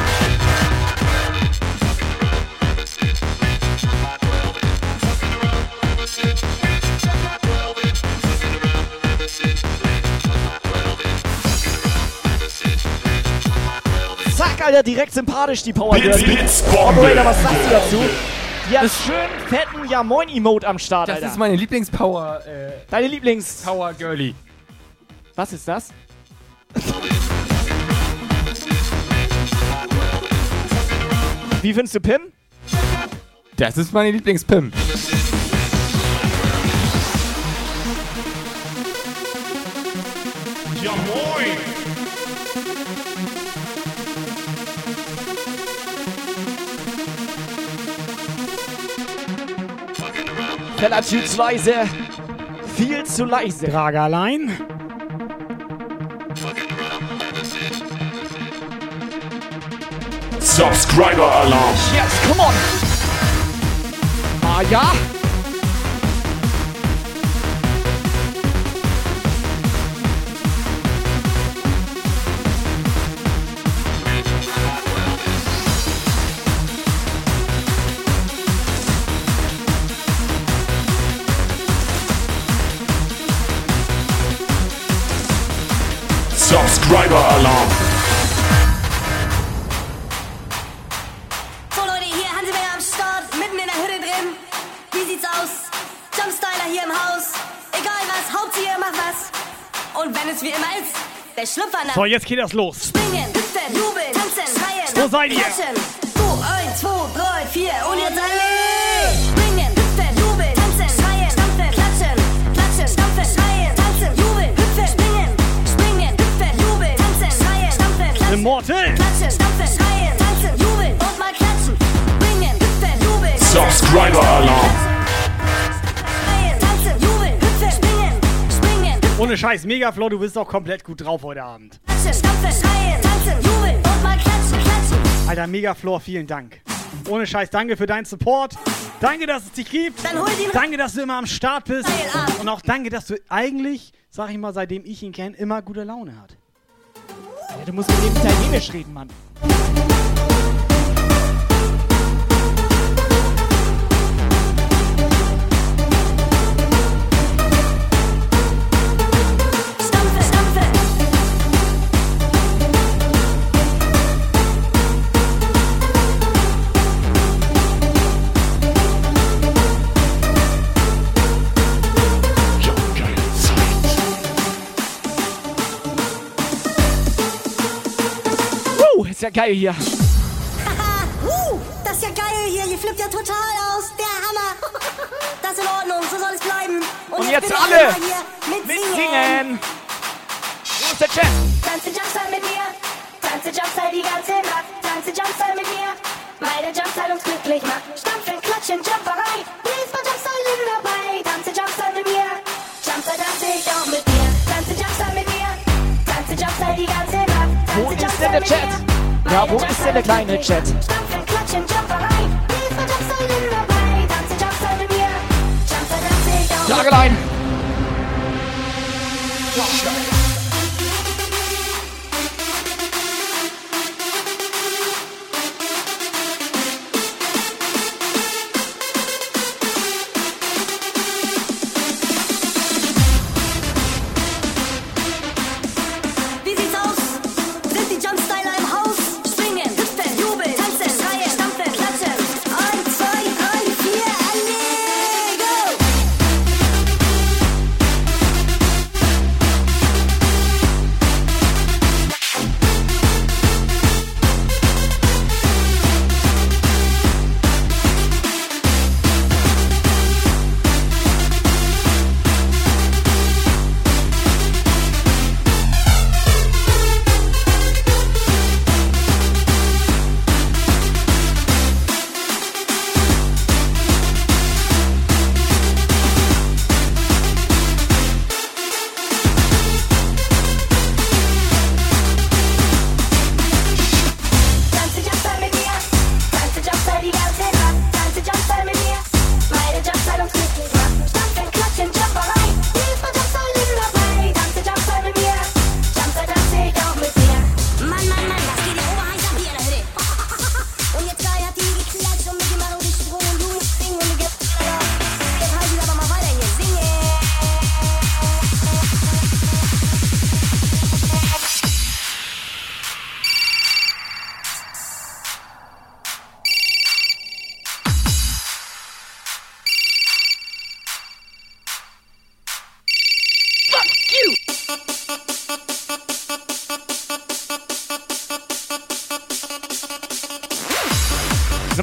Zack, Alter, direkt sympathisch die Power Bombe. Operator, was sagst du dazu? Die hat schön fetten Ja Moin Emote am Start, Das Alter. ist meine Lieblingspower. Äh, Deine Lieblings... Power Girlie. Was ist das? Wie findest du Pim? Das ist meine Lieblingspim. Viel zu leise. Viel zu leise. Dragerlein. Subscriber Alarm. Yes, come on. Ah ja. Subscriber Alarm. So Leute, hier Hanseberger am Start, mitten in der Hütte drin. Wie sieht's aus? Jumpstyler hier im Haus. Egal was, Hauptsache ihr macht was. Und wenn es wie immer ist, der Schlüpfer nach. So, jetzt geht das los. Springen, hüpfen, jubeln, tanzen, schreien. Wo seid ihr? Klatschen. So, eins, zwei, drei, vier und jetzt Immortal. Klatschen, stampfen, schreien, tanzen, jubeln und mal klatschen. Springen, hüpfen, jubeln. Subscriber Alarm. Schreien, tanzen, jubeln, hüpfen, springen, springen, Ohne Scheiß, Megaflow, du bist doch komplett gut drauf heute Abend. klatschen, stampfen, schreien, tanzen, jubeln und mal klatschen, klatschen. Alter, Megafloor, vielen Dank. Ohne Scheiß, danke für deinen Support. Danke, dass es dich gibt. Danke, dass du immer am Start bist. Und auch danke, dass du eigentlich, sag ich mal, seitdem ich ihn kenne, immer gute Laune hat. Ja, du musst mit dem Italienisch reden, Mann. Ja geil hier. Haha, uh, das ist ja geil hier. Ihr flippt ja total aus. Der Hammer. <laughs> Das ist in Ordnung. So soll es bleiben. Und jetzt bitte alle hier mit Singen. Wo ist der Chat? Tanze Jumpstyle mit mir. Tanze Jumpstyle die ganze Nacht. Tanze Jumpstyle mit mir. Weil der Jumpstyle uns glücklich macht. Stampfen, klatschen, Jumperei. Bläst mal Jumpstyle in dabei. Tanze Jumpstyle mit mir. Jumpstyle tanze ich auch mit dir. Tanze Jumpstyle mit mir. Tanze Jumpstyle die ganze Nacht. Wo ist denn der Chat? Ja, wo ist denn der kleine Chat? Stampfen, klatschen,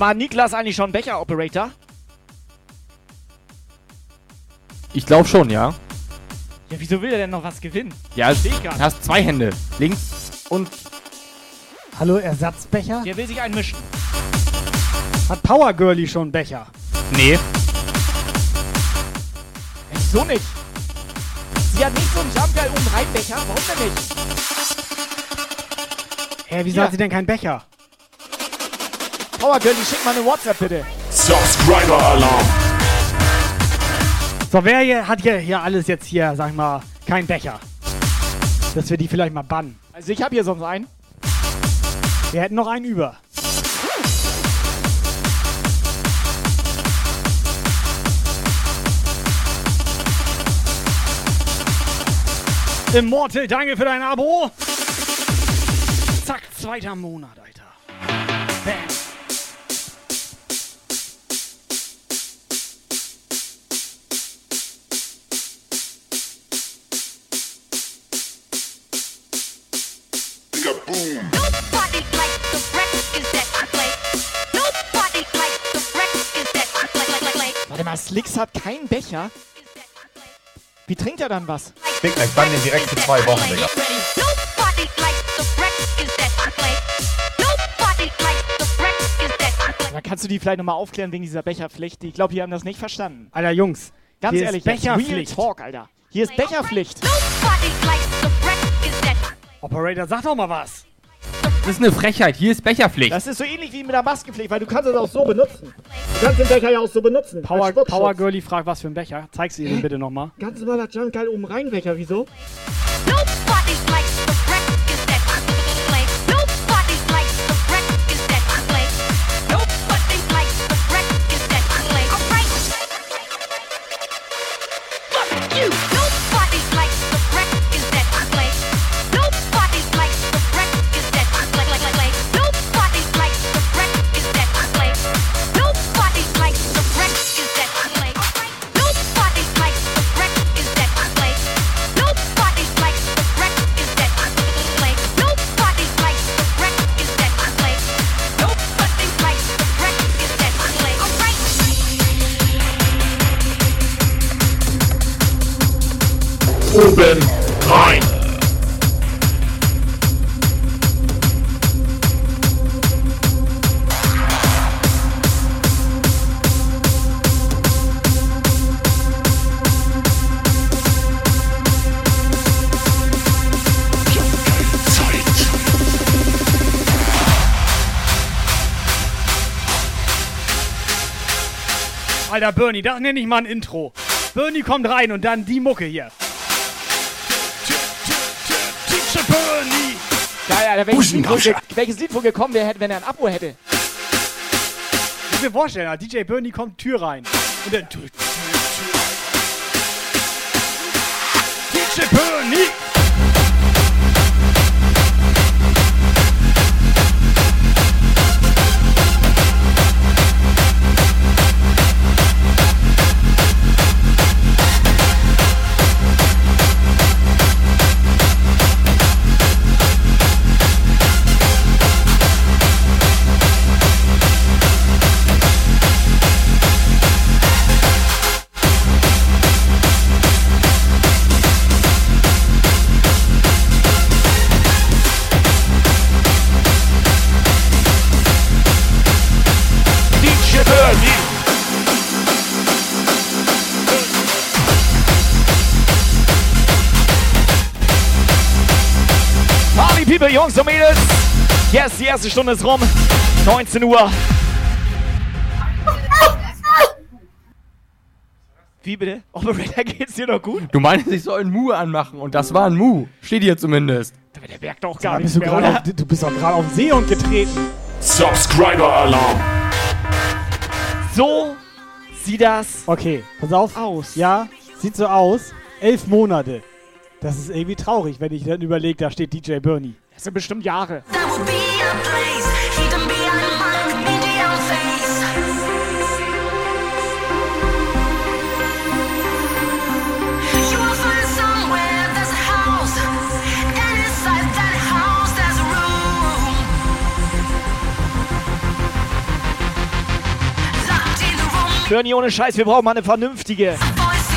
Mal, Niklas eigentlich schon Becher-Operator? Ich glaube schon, ja. Ja, wieso will er denn noch was gewinnen? Ja, du hast zwei Hände. Links und. Hallo, Ersatzbecher? Der will sich einmischen. Hat Power Girlie schon einen Becher? Nee. Wieso nicht? Sie hat nicht so einen Jumpgeil oben rein Becher. Warum denn nicht? Hä, wieso Ja. hat sie denn keinen Becher? Power Girl, schick mal eine WhatsApp bitte. Subscriber Alarm. So, wer hier, hat hier, hier alles jetzt hier, sag ich mal, keinen Becher? Dass wir die vielleicht mal bannen. Also ich habe hier sonst einen. Wir hätten noch einen über. Immortal, danke für dein Abo. Zack, zweiter Monat, Alter. Bam. Slicks hat keinen Becher. Wie trinkt er dann was? Big Mac, dann den direkt für zwei Wochen, Digga. Nobody likes the records that I play. Nobody likes the records that I play. Da kannst du die vielleicht nochmal aufklären wegen dieser Becherpflicht. Ich glaube, die haben das nicht verstanden. Alter, Jungs. Ganz hier ehrlich, ist Real Becherpflicht. Talk, Alter. Hier ist Becherpflicht. Operator, sag doch mal was. Das ist eine Frechheit. Hier ist Becherpflicht. Das ist so ähnlich wie mit der Maskenpflicht, weil du kannst es auch so benutzen. Du kannst den Becher ja auch so benutzen. Power. Power Girlie fragt, was für ein Becher. Zeig's ihr den bitte nochmal. Ganz normaler Junkgeil oben rein Becher, wieso? Nobody Alter, Bernie, das nenne ich mal ein Intro. Bernie kommt rein und dann die Mucke hier. Teacher Bernie! Geil, Alter, welches Lied, wohl ge- welches Lied wohl gekommen wäre, wenn er ein Abo hätte? Ich mir vorstellen, DJ Bernie kommt Tür rein. Und dann. DJ Bernie! Jungs und Mädels. Yes, die erste Stunde ist rum. 19 Uhr. Wie bitte? Operator, <laughs> geht's dir noch gut? Du meinst, ich soll einen Mu anmachen und das war ein Mu. Steht hier zumindest. Der merkt doch Da gar du, mehr, gerade oder? auf, du bist doch gerade auf den Seehund getreten. Subscriber Alarm. So sieht das Okay, pass auf. aus. Ja, sieht so aus. Elf Monate. Das ist irgendwie traurig, wenn ich dann überlege, da steht DJ Bernie. Das sind bestimmt Jahre. Bernie, ohne Scheiß, wir brauchen mal eine vernünftige,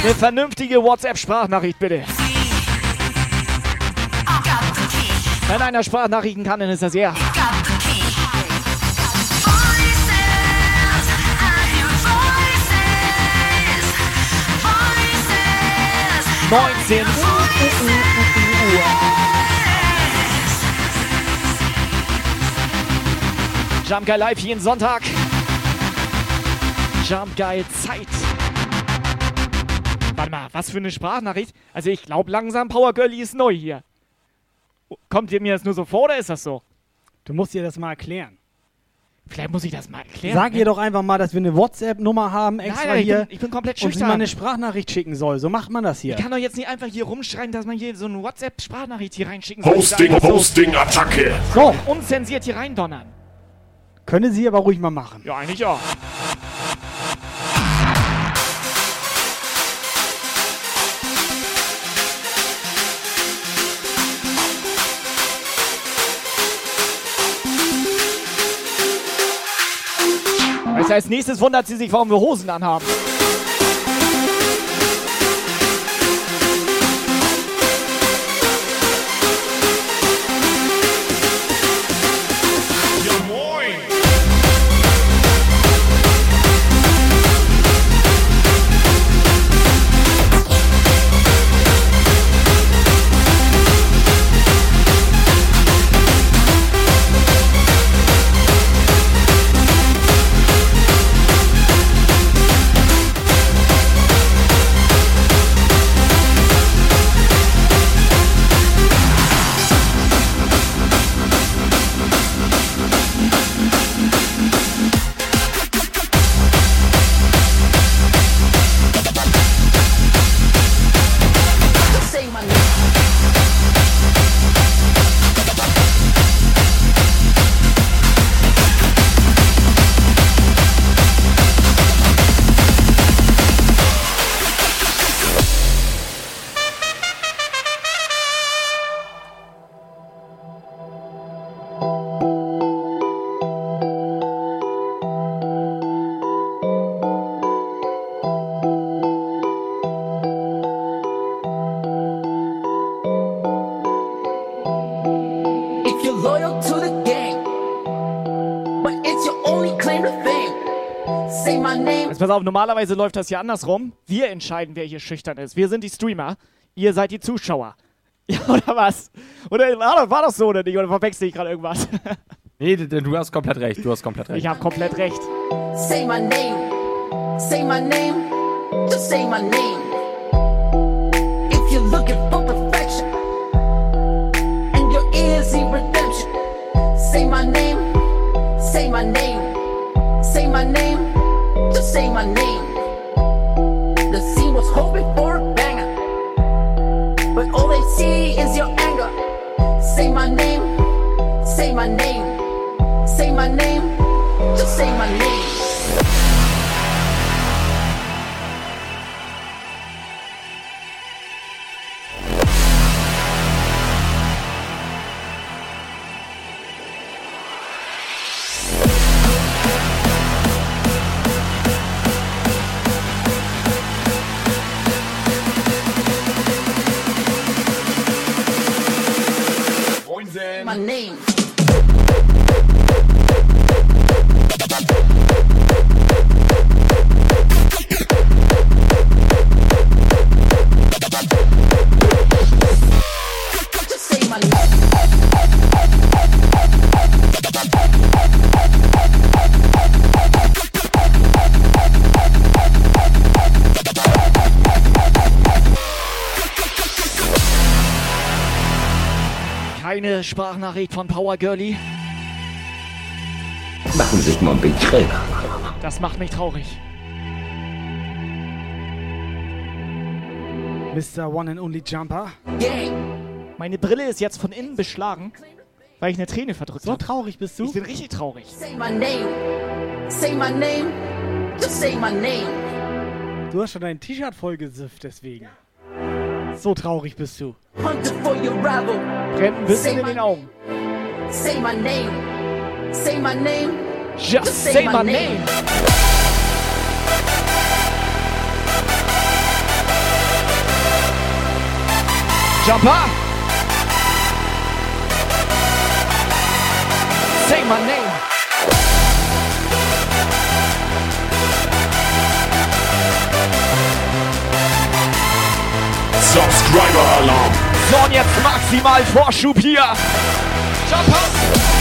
eine vernünftige WhatsApp-Sprachnachricht, bitte. Wenn einer Sprachnachrichten kann, dann ist das er. Neunzehn Jump Guy live jeden Sonntag. Jump Guy Zeit. Warte mal, was für eine Sprachnachricht? Also ich glaube langsam Power Girlie ist neu hier. Kommt ihr mir das nur so vor oder ist das so? Du musst ihr das mal erklären. Vielleicht muss ich das mal erklären. Sag ne? ihr doch einfach mal, dass wir eine WhatsApp-Nummer haben, extra nein, ich hier. bin- ich bin komplett Und sie schüchtern. mal eine Sprachnachricht schicken soll. So macht man das hier. Ich kann doch jetzt nicht einfach hier rumschreien, dass man hier so eine WhatsApp-Sprachnachricht hier reinschicken soll. Hosting, so Hosting, Attacke. So, Unzensiert hier reindonnern. können sie aber ruhig mal machen. Ja, eigentlich auch. Als nächstes wundert sie sich, warum wir Hosen anhaben. Auf, normalerweise läuft das hier andersrum. Wir entscheiden, wer hier schüchtern ist. Wir sind die Streamer. Ihr seid die Zuschauer. <laughs> Ja, oder was? Oder war das, war das so oder nicht? Oder verwechsel ich gerade irgendwas? <laughs> Nee, du hast komplett recht. Du hast komplett recht. Ich habe komplett recht. Say my name. say my name, just say my name. If you're looking for perfection and your ears see redemption, say my name, say my name, say my name, say my name. The scene was hoping for a banger, but all they see is your anger. Say my name, say my name, say my name, just say my name. My name. Sprachnachricht von Power Girlie. Machen Sie sich mal ein bisschen. Das macht mich traurig. Mr. One and Only Jumper. Meine Brille ist jetzt von innen beschlagen, weil ich eine Träne verdrückt So habe. traurig bist du? Ich bin richtig traurig. Say my name. Say my name. Just say my name. Du hast schon dein T-Shirt vollgesifft, deswegen. So traurig bist du. Brennt ein bisschen in den Augen. Say my name. Say my name. Just say my name. Jumper! Say my name. Subscriber Alarm. So, und jetzt maximal Vorschub hier. Jumper! Just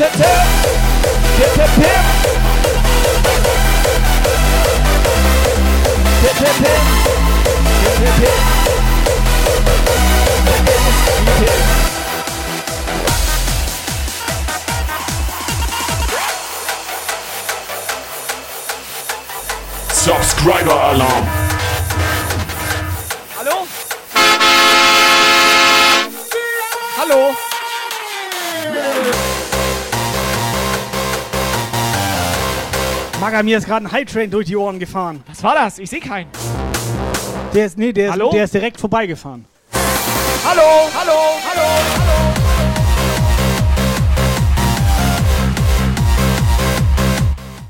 Shut up. Maga, mir ist gerade ein High Train durch die Ohren gefahren. Was war das? Ich sehe keinen. Der ist, nee, der ist, der ist direkt vorbeigefahren. Hallo? Hallo? Hallo? Hallo?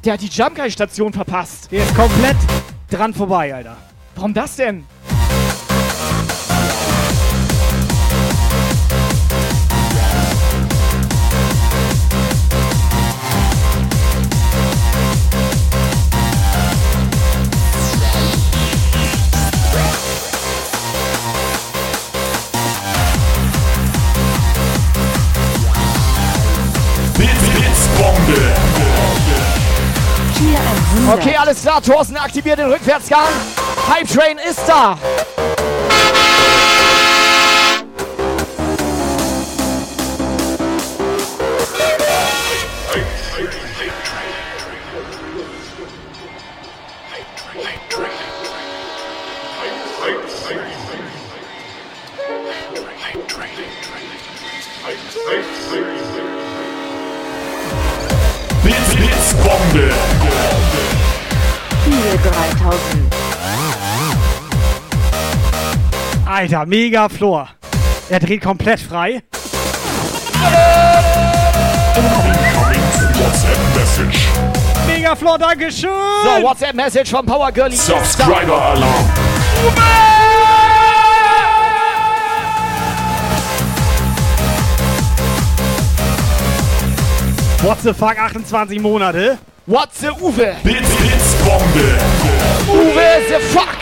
Der hat die Jump Guy Station verpasst. Der ist komplett dran vorbei, Alter. Warum das denn? Okay, alles klar. Thorsten aktiviert den Rückwärtsgang. Hype Train ist da. Spiel 3000. Alter, mega Floor. Er dreht komplett frei. Mega Floor, Dankeschön. So, WhatsApp-Message vom Power Girlie. Subscriber What the fuck, 28 Monate? What the Uwe? Blitz, Blitzbombe. Uwe the fuck.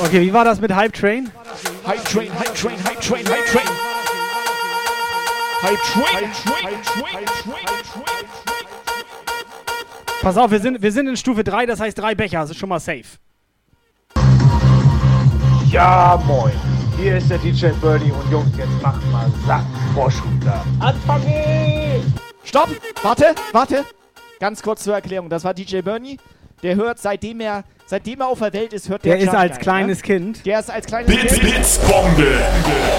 Okay, wie war das mit Hype Train? Hype Train, Hype Train, Hype Train, Hype Train. Hype Train. Pass auf, wir sind, wir sind in Stufe 3, das heißt drei Becher, das ist schon mal safe. Ja, moin. Hier ist der DJ Birdie und Jungs, jetzt macht mal satt Vorschubler. Anfangen! Stopp! Warte, warte. Ganz kurz zur Erklärung. Das war DJ Bernie. Der hört, seitdem er, seitdem er auf der Welt ist, hört der Der ist als kleines ne? Kind. Der ist als kleines Blitz, Kind. Blitzbombe.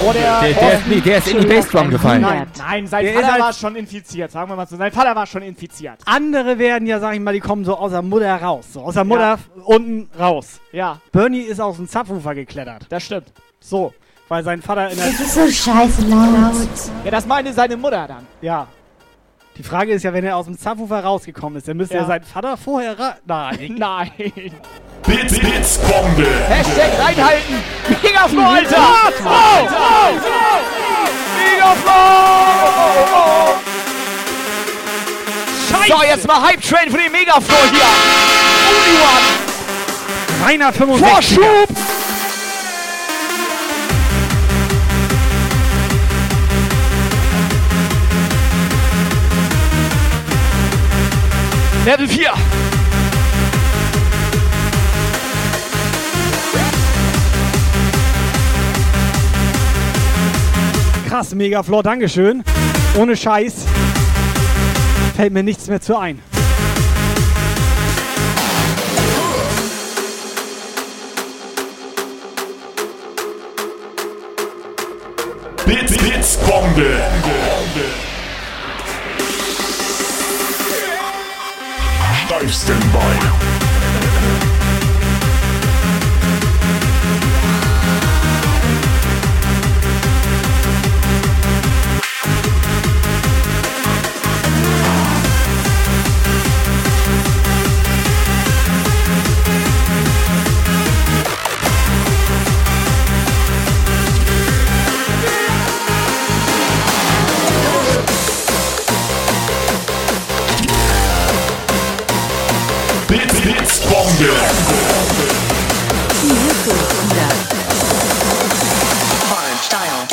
Oh, der, Der, oh, der, ist, nee, der ist in die Bassdrum gefallen. Nein, nein, sein Der ist Vater war schon infiziert, sagen wir mal so. Sein Vater war schon infiziert. Andere werden ja, sag ich mal, die kommen so aus der Mutter raus. So aus der Mutter Ja. unten raus. Ja, Bernie ist aus dem Zapfufer geklettert. das stimmt. So, weil sein Vater in der... Das ist so scheiße laut. Ja, das meinte seine Mutter dann. Ja. Die Frage ist ja, wenn er aus dem Zapfufer rausgekommen ist, dann müsste Ja. er seinen Vater vorher... Ra Nein. <laughs> Nein. Blitz, Blitzbombe. Hashtag reinhalten. Megaflow, Alter. Oh, oh, oh. Megaflow. Scheiße! So, jetzt mal Hype Train für den Megaflow hier. Only one. Reiner 65. Vorschub. Level 4. Krass, Megafloor, Dankeschön. Ohne Scheiß fällt mir nichts mehr zu ein. Blitz, Blitzbombe. Steif Standby.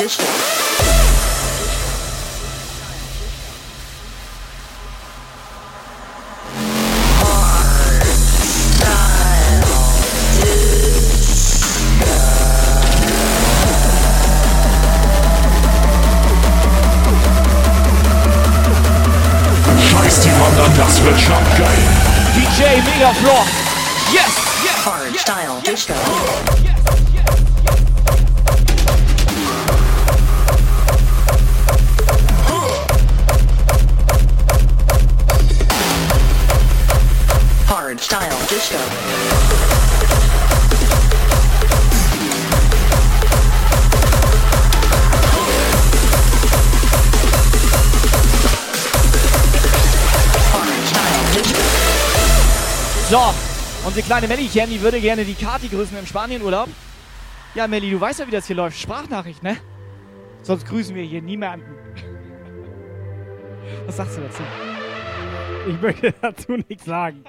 Style kleine Melli hier, die würde gerne die Kati grüßen im Spanienurlaub. Ja, Melli, du weißt ja, wie das hier läuft. Sprachnachricht, ne? Sonst grüßen wir hier niemanden. Was sagst du dazu? Ich möchte dazu nichts sagen.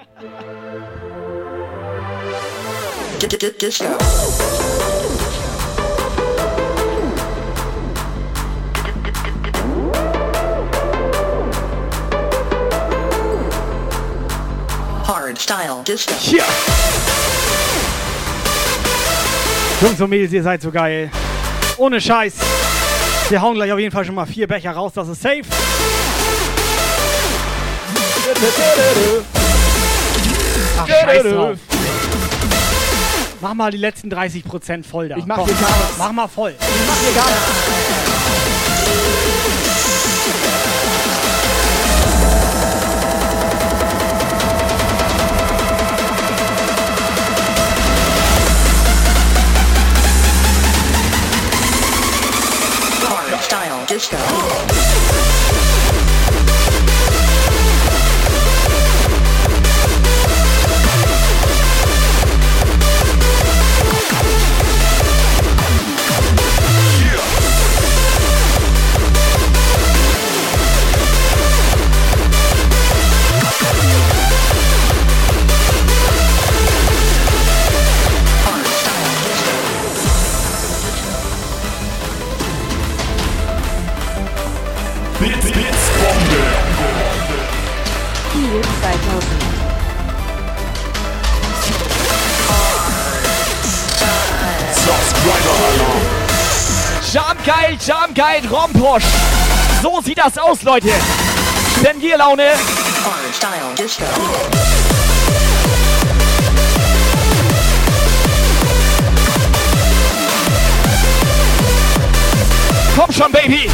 D- Disco. Hard style disco. Hier. Jungs und Mädels, ihr seid so geil. Ohne Scheiß. Wir hauen gleich auf jeden Fall schon mal vier Becher raus, das ist safe. Ach, scheiß drauf. Mach mal die letzten 30% voll da. Ich mach Komm, dir gar nichts. Mach mal voll. Ich mach hier gar nichts. Disco. Jamgeil, Jamgeil, Rompush. So sieht das aus, Leute. Spendierlaune. Style Disco. Komm schon, Baby.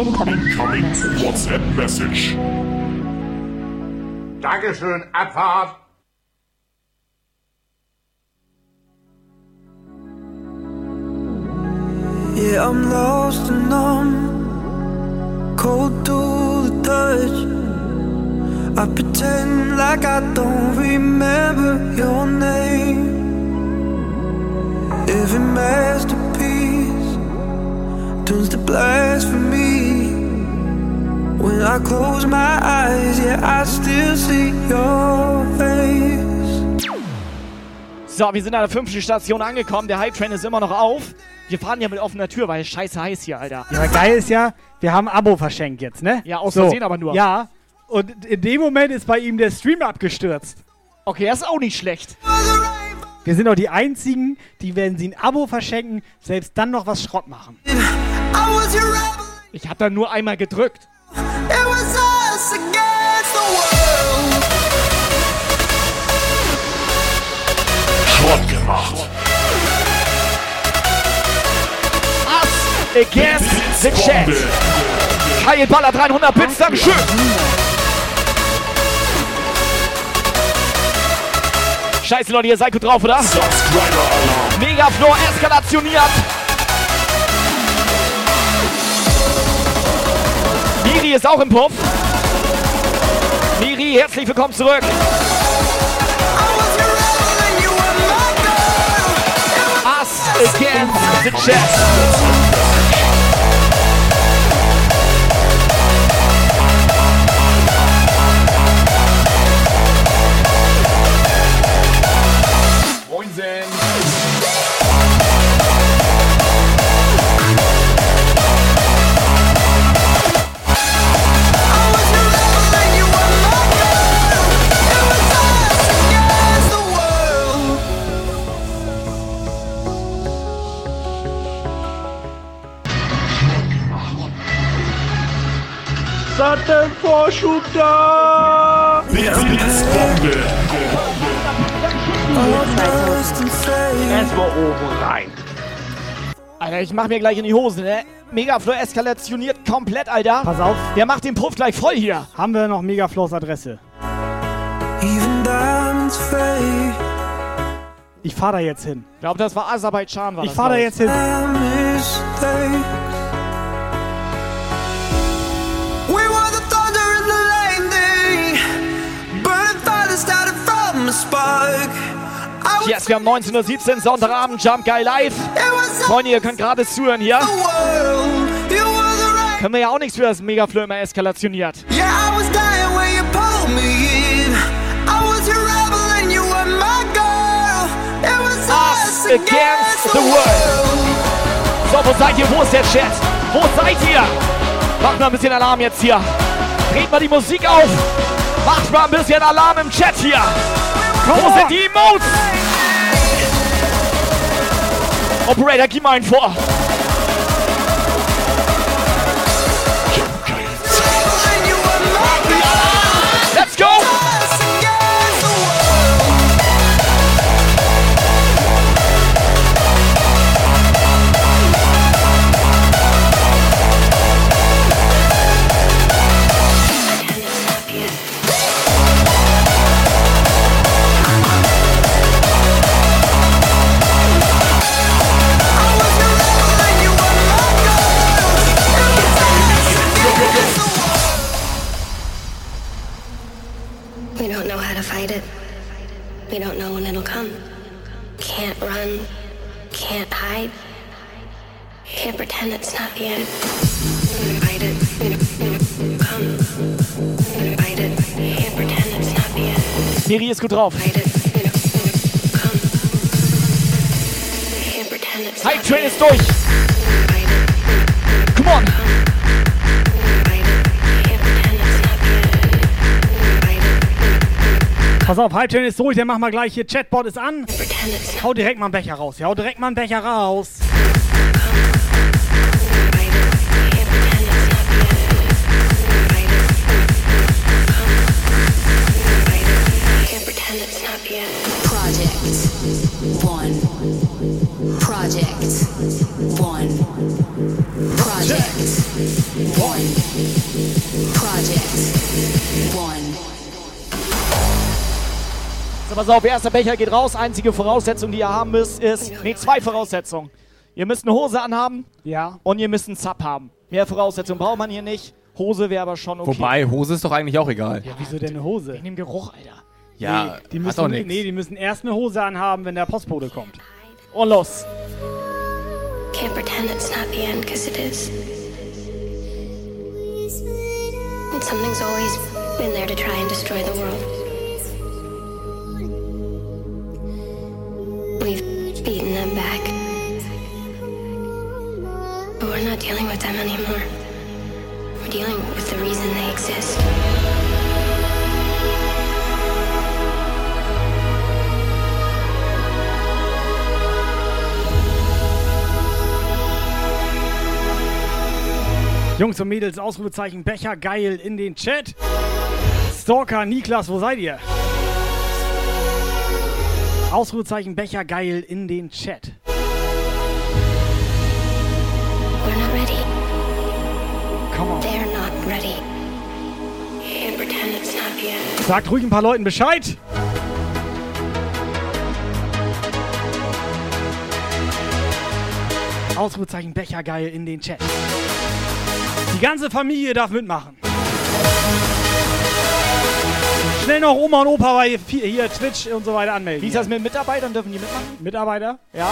Incoming WhatsApp Message. Dankeschön, Abfahrt. Yeah, I'm lost and numb, cold to the touch. I pretend like I don't remember your name. If Every masterpiece turns to blasphemy. When I close my eyes, yeah, I still see your face. So, wir sind an der fünften Station angekommen. Der Hype-Train ist immer noch auf. Wir fahren ja mit offener Tür, weil es scheiße heiß hier, Alter. Ja, geil ist ja, wir haben ein Abo verschenkt jetzt, ne? Ja, aus Versehen aber nur. Ja, und in dem Moment ist bei ihm der Stream abgestürzt. Okay, das ist auch nicht schlecht. Wir sind doch die Einzigen, die, wenn sie ein Abo verschenken, selbst dann noch was Schrott machen. Ich hab da nur einmal gedrückt. It was us against the world. Schrott gemacht. Us against the chat. Blitzbombe. Kyle Baller 300 Bits, Dankeschön. Scheiße, Leute, ihr seid gut drauf, oder? Subscriber-Alarm. Megaflor eskalationiert. Miri ist auch im Puff. Miri, herzlich willkommen zurück. Us against the chat. Sattelvorschub da! Blitz, Blitzbombe. Erstmal oben rein. Alter, ich mach mir gleich in die Hose, ne? Megaflor eskalationiert komplett, Alter. Pass auf, Der macht den Puff gleich voll hier. haben wir noch Megaflows Adresse. Ich fahr da jetzt hin. Ich glaube, das war Aserbaidschan. War Ich das, fahr da jetzt hin. Yes, wir haben 19.17 Uhr, Sonntagabend, Jump Guy Live. Freunde, ihr könnt gerade zuhören hier. Können wir ja auch nichts für das Megaflor immer eskalationiert. Yeah, I was dying when you pulled me in. I was your rebel and you were my girl. It was Us us against the world. So, wo seid ihr? Wo ist der Chat? Wo seid ihr? Macht mal ein bisschen Alarm jetzt hier. Dreht mal die Musik auf. Macht mal ein bisschen Alarm im Chat hier. Die Emotes? Operator, gib mal einen vor. Can't hide, can't pretend it's not the end. Fight it, come. Fight it, can't pretend it's not the end. Miri ist gut drauf. Hype Train ist durch. Come on. Pass auf, Halbchain ist durch, dann machen wir gleich hier. Chatbot ist an. Hau direkt mal einen Becher raus. Ja, hau direkt mal einen Becher raus. Project one. Project one. Project one. So, pass auf, erster Becher geht raus. Einzige Voraussetzung, die ihr haben müsst, ist. Nee, zwei Voraussetzungen. Ihr müsst eine Hose anhaben. Ja. Und ihr müsst einen Zap haben. Mehr Voraussetzungen braucht man hier nicht. Hose wäre aber schon okay. Wobei, Hose ist doch eigentlich auch egal. Ja, wieso denn eine Hose? Wegen dem Geruch, Alter. Ja, nee, die hat müssen, doch nichts. Nee, die müssen erst eine Hose anhaben, wenn der Postbote kommt. Und los. Can't pretend it's not the end, cause it is. And something's always been there to try and destroy the world. We've beaten them back. But we're not dealing with them anymore. We're dealing with the reason they exist. Jungs und Mädels, Ausrufezeichen Becher geil in den Chat. Stalker, Niklas, wo seid ihr? Ausrufezeichen Becher geil in den Chat. We're not ready. Come on. They're not ready. Can't pretend it's not end. Sagt ruhig ein paar Leuten Bescheid. Ausrufezeichen Becher geil in den Chat. Die ganze Familie darf mitmachen. Schnell noch Oma und Opa bei hier Twitch und so weiter anmelden. Wie ist das mit Mitarbeitern? Dürfen die mitmachen? Mitarbeiter? Ja.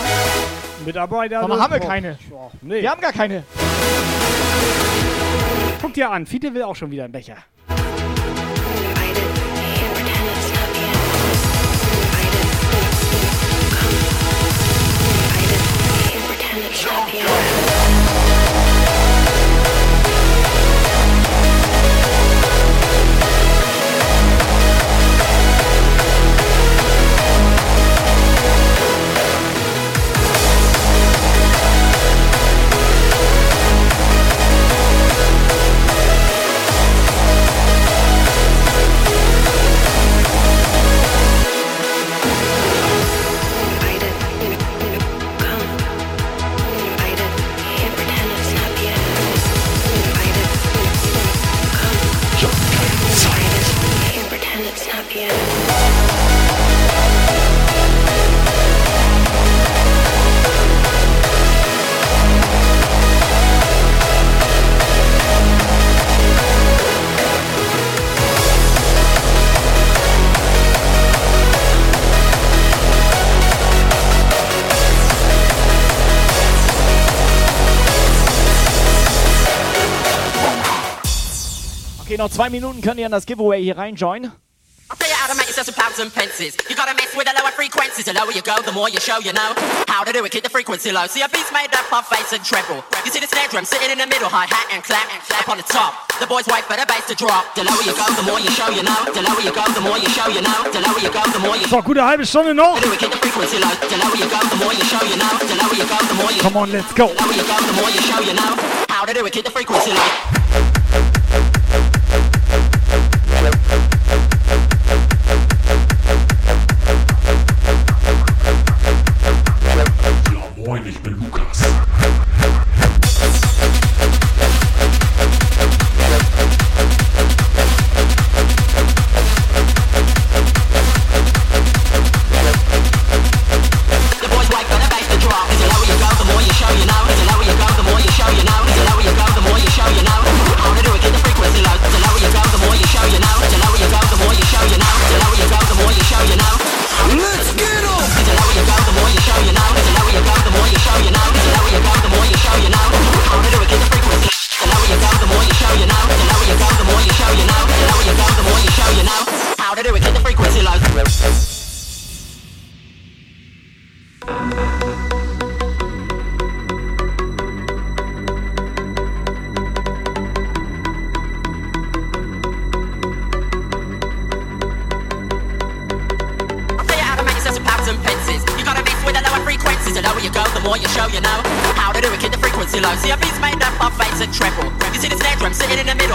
Mitarbeiter? Warum haben wir Oh, keine? ja, nee. Wir haben gar keine. Guck dir an, Fiete will auch schon wieder einen Becher. Pretend Okay, noch zwei Minuten könnt ihr in das Giveaway hier reinjoinen. How to make yourself some pounds and pences. You gotta mess with the lower frequencies. The lower you go, the more you show you know how to do it. Keep the frequency low. See a beat's made up of bass and treble. You see the snare drum sitting in the middle, hi hat and clap and clap on the top. The boys wait for the bass to drop. The lower you go, the more you show you know. The lower you go, the more you show you know. The lower you go, the more you So, gute halbe Stunde noch. do it. Keep the frequency low. The lower you go, the more you show you know. The lower you go, the more you Come on, let's go. The lower you go, the more you show you know how to do it. Keep the frequency low.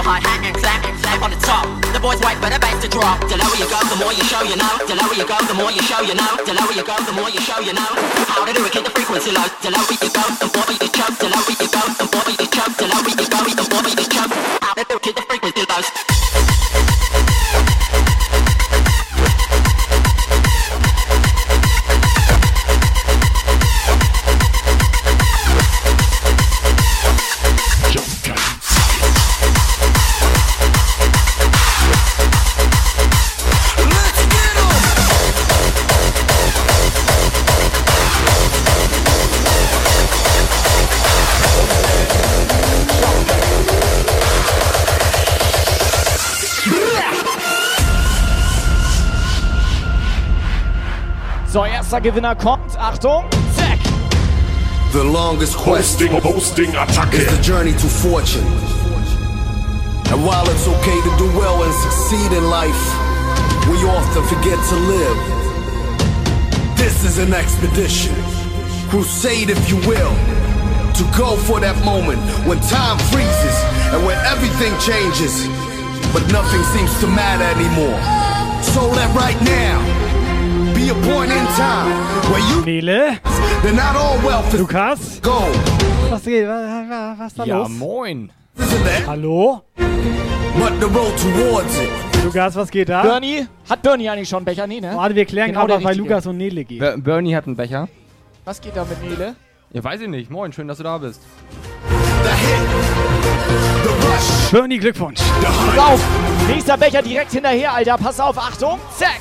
The hat and clap on the top. The boys wait for the bass to drop. The lower you go, the more you show, you know. The lower you go, the more you show, you know. The lower you go, the more you show, you know. How to do it, keep the frequency low. The lower you go, the more you choke. The lower you go, the more you choke. The lower you go, the more you choke. How to do it, keep the frequency low. Erster Gewinner kommt. Achtung. Zack. The longest quest Hosting, Hosting, Attacke. is the journey to fortune. And while it's okay to do well and succeed in life, we often forget to live. This is an expedition, crusade if you will, to go for that moment when time freezes and when everything changes, but nothing seems to matter anymore. So let right now Nele, they're not all wealth is Lukas, was geht? Was, was, da Ja, los? moin. Hallo? But the road towards it Lukas, was geht da? Bernie? Hat Bernie eigentlich schon einen Becher? Nee, ne? Warte, wir klären Genau gerade, bei. Lukas und Nele geht. Ber Bernie hat einen Becher. Was geht da mit Nele? Ja, weiß ich nicht. Moin, schön, dass du da bist. Bernie, Glückwunsch. Pass auf! Nächster Becher direkt hinterher, Alter. Pass auf, Achtung. Zack.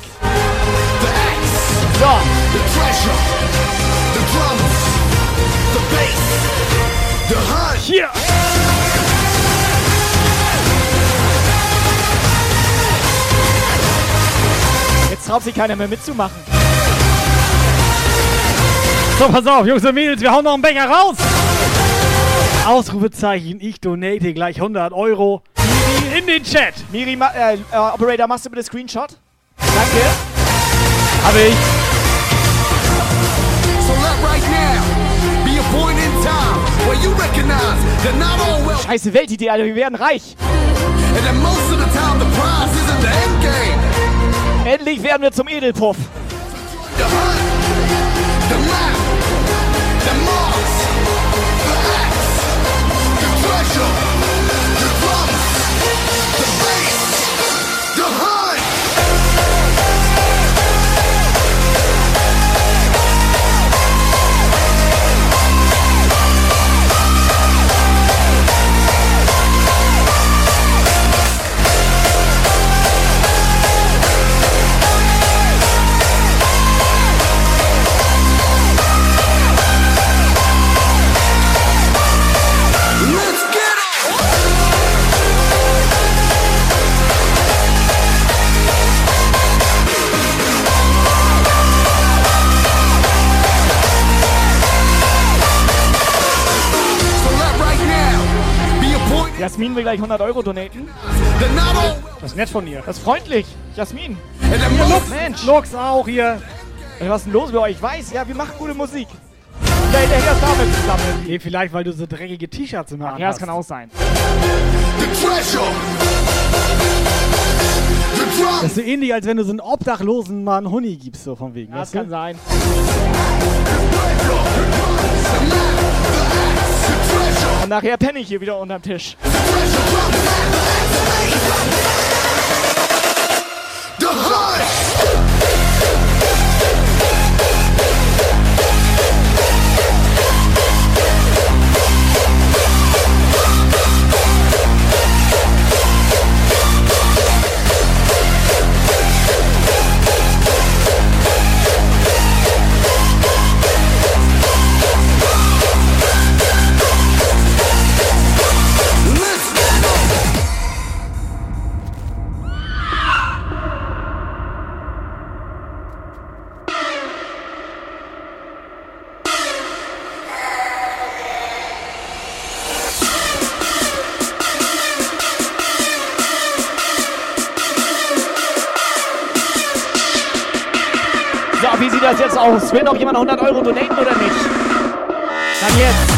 So. the treasure, the drums, the bass, the hunt. Hier. Jetzt traut sich keiner mehr mitzumachen. So, pass auf, Jungs und Mädels, wir hauen noch einen Becher raus. Ausrufezeichen, ich donate gleich 100 Euro in den Chat. Miri, ma äh, äh, Operator, machst du bitte Screenshot? Danke. Hab ich. Right now be a point in time where you recognize that not all wealth Scheiße Weltidee, Alter. Wir werden reich. and that most of the time the prize isn't the end game. Endlich werden wir zum Edelpuff. Jasmin will gleich 100 Euro donaten. Das ist nett von dir. Das ist freundlich. Jasmin. most Lux, Mensch. Lux auch hier. Was ist denn los bei euch? Ich weiß, ja, wir machen gute Musik. Ja, hinterher ist damit zusammen. Nee, vielleicht, weil du so dreckige T-Shirts immer Ja, das kann auch sein. Das ist so ähnlich, als wenn du so einen Obdachlosen mal einen Huni gibst, so von wegen. Ja, das kann sein. Und nachher penne ich hier wieder unterm Tisch. Sieht das jetzt aus? Will noch jemand 100 Euro donaten oder nicht? Dann jetzt.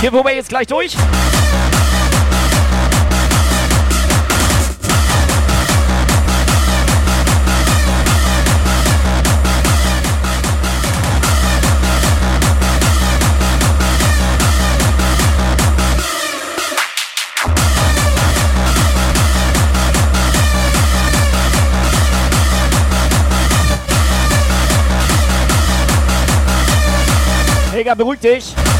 Giveaway jetzt gleich durch. Helga, beruhig dich.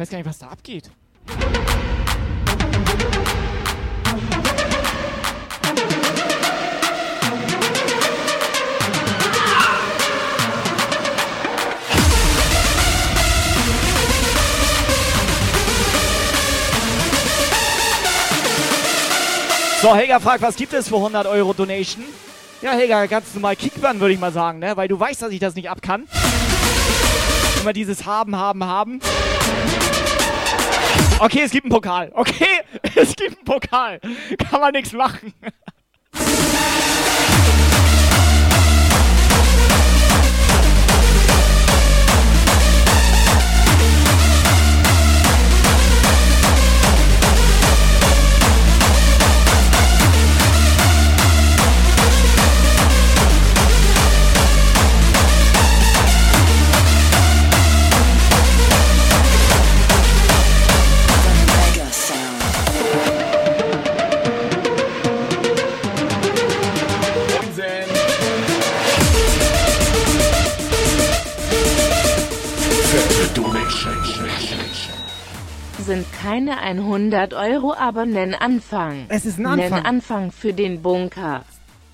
Ich weiß gar nicht, was da abgeht. So, Helga fragt, was gibt es für 100 Euro Donation? Ja, Helga, ganz normal Kickbahn, würde ich mal sagen, ne? Weil du weißt, dass ich das nicht ab kann. Immer dieses Haben, Haben, Haben. Okay, es gibt einen Pokal. Okay, <laughs> es gibt einen Pokal. Kann man nichts machen. Sind keine 100 Euro, aber nen Anfang. Es ist ein Anfang. Nen Anfang für den Bunker.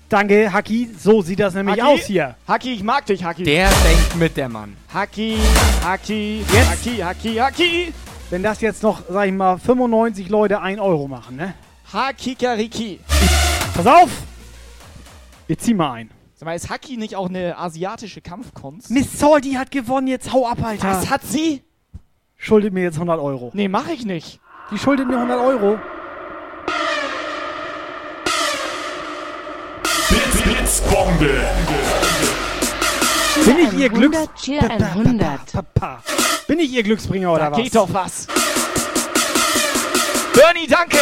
Danke, Haki. So sieht das nämlich Haki? aus hier. Haki, ich mag dich, Haki. Der denkt mit, der Mann. Haki, Haki, Jetzt? Haki, Haki, Haki. Wenn das jetzt noch, sag ich mal, 95 Leute 1 Euro machen, ne? Hakikariki. Pass auf! Wir ziehen mal ein. Sag mal, ist Haki nicht auch eine asiatische Kampfkunst? Miss Salty hat gewonnen, jetzt hau ab, Alter. Was hat sie? Schuldet mir jetzt 100 Euro. Nee, mach ich nicht. Die schuldet mir 100 Euro. Blitz, Blitzbombe. Bin ich ihr 100, Glücks... Cheer 100. Papa. Bin ich ihr Glücksbringer oder Da was? geht doch was. Bernie, danke.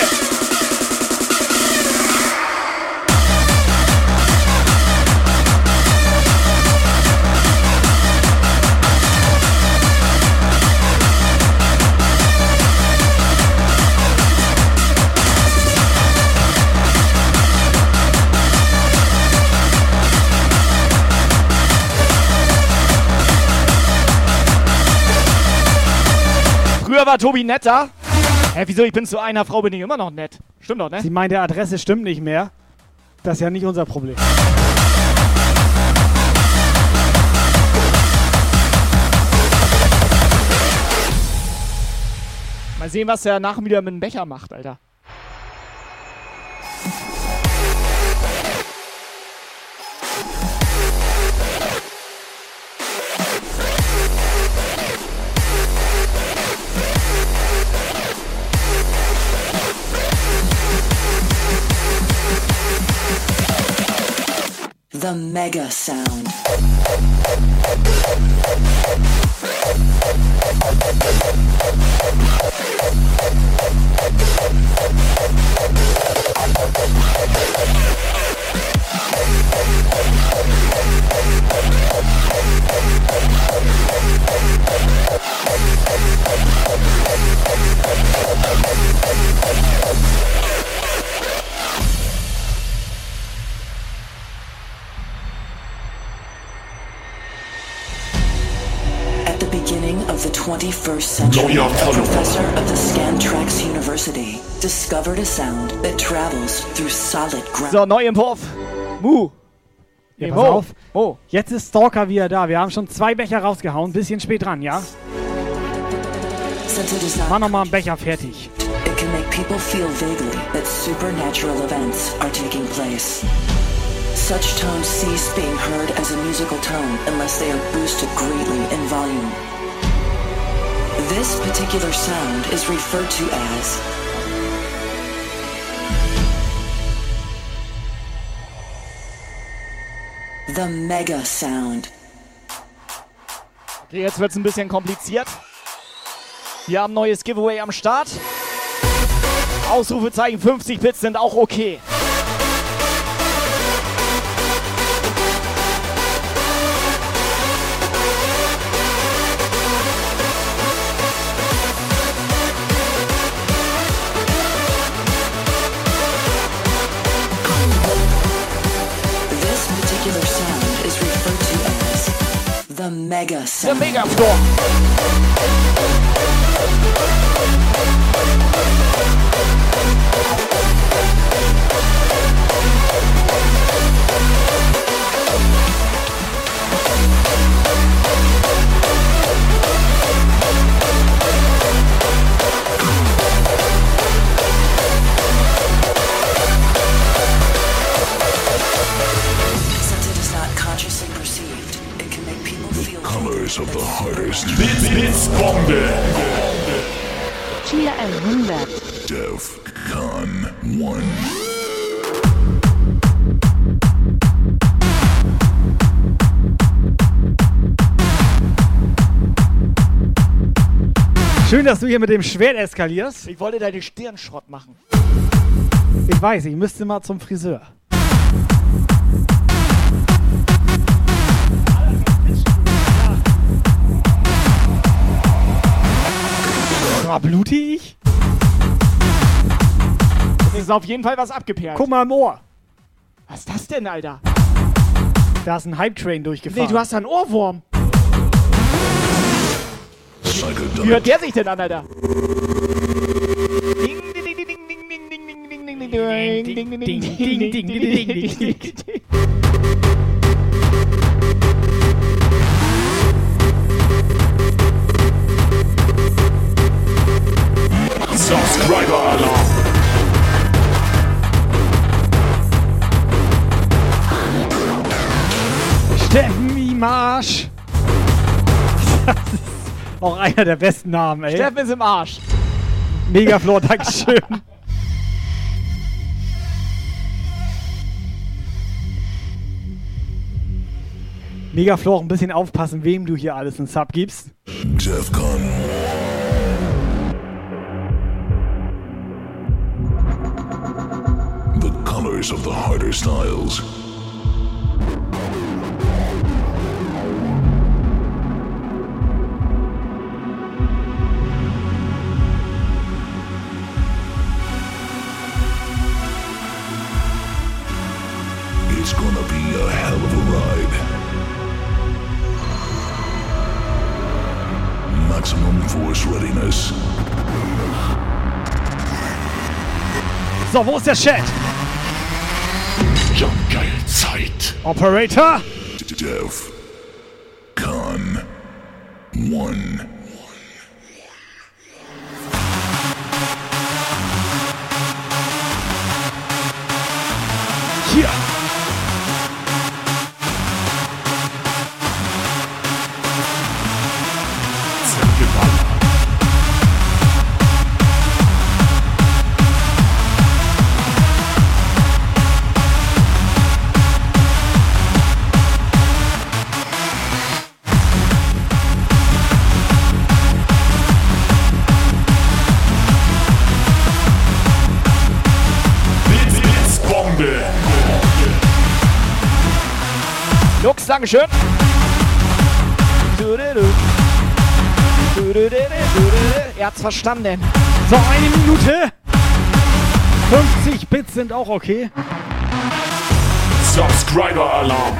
Früher war Tobi netter. Hä, wieso? Ich bin zu einer Frau, bin ich immer noch nett. Stimmt doch, ne? Sie meint, der Adresse stimmt nicht mehr. Das ist ja nicht unser Problem. Mal sehen, was der nach wieder mit dem Becher macht, Alter. The Mega Sound. 21st century, Neuer a professor of the Scantrax University discovered a sound that travels through solid ground. So, Neuentwurf. Mu. Ja, Nee, pass Mo. auf. Mo. Jetzt ist Stalker wieder da. Wir haben schon zwei Becher rausgehauen. Bisschen spät dran, ja? Since it is not Mach nochmal einen Becher fertig. It can make people feel vaguely that supernatural events are taking place. Such tones cease being heard as a musical tone unless they are boosted greatly in volume. This particular sound is referred to as the mega sound. Okay, jetzt wird's ein bisschen kompliziert. Wir haben neues Giveaway am Start. Ausrufezeichen 50 Bits sind auch okay. Mega sound. The mega floor. Colors of the hardest. Bits, Bits, Bombe. Tier 100. Def Con 1. Schön, dass du hier mit dem Schwert eskalierst. Ich wollte deine Stirn Schrott machen. Ich weiß, ich müsste mal zum Friseur. War blutig? Es ist auf jeden Fall was abgeperlt. Guck mal im Ohr. Was ist das denn, Alter? Da ist ein Hype-Train durchgefahren. Nee, du hast da einen Ohrwurm. Wie hört der sich denn an, Alter? Ding, ding, ding, ding, ding, ding, ding, ding, ding, ding, ding, ding, ding, ding, ding, ding, ding, ding, ding, ding. Subscriber Alarm. Steffen Imarsch. Das ist auch einer der besten Namen, ey. Steffen ist im Arsch. Megaflor, Dankeschön. Megaflor, ein bisschen aufpassen, wem du hier alles einen Sub gibst. Defcon. Of the harder styles. It's gonna be a hell of a ride. Maximum force readiness. So, wo ist Jungle-Zeit. Operator? Def Con One. Dankeschön. Er hat's verstanden. So, eine Minute. 50 Bits sind auch okay. Subscriber Alarm.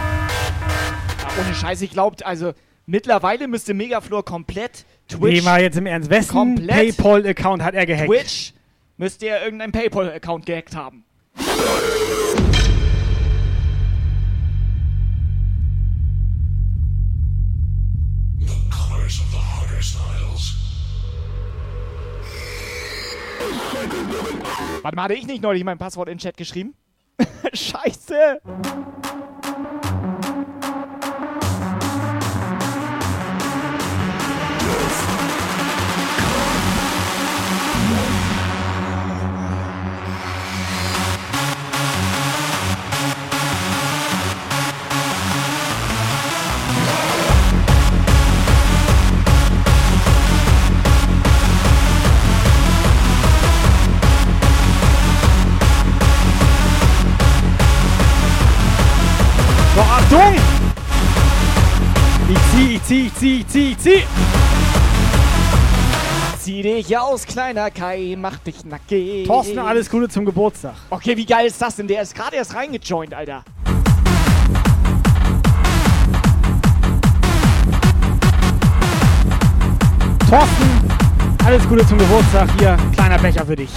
Ohne Scheiß, ich glaubt, also Mittlerweile müsste Megaflor komplett Twitch. Nee, mal jetzt im Ernst. Wessen komplett Paypal-Account hat er gehackt? Twitch müsste er irgendeinen Paypal-Account gehackt haben. Colors of the harder styles. Warte mal, hatte ich nicht neulich mein Passwort in den Chat geschrieben? <laughs> Scheiße! So, Achtung! Ich zieh, ich zieh, ich zieh, ich zieh, ich zieh! Zieh dich aus, kleiner Kai, mach dich nackig. Thorsten, alles Gute zum Geburtstag. Okay, wie geil ist das denn? Der ist gerade erst reingejoint, Alter. Thorsten, alles Gute zum Geburtstag. Hier, kleiner Becher für dich.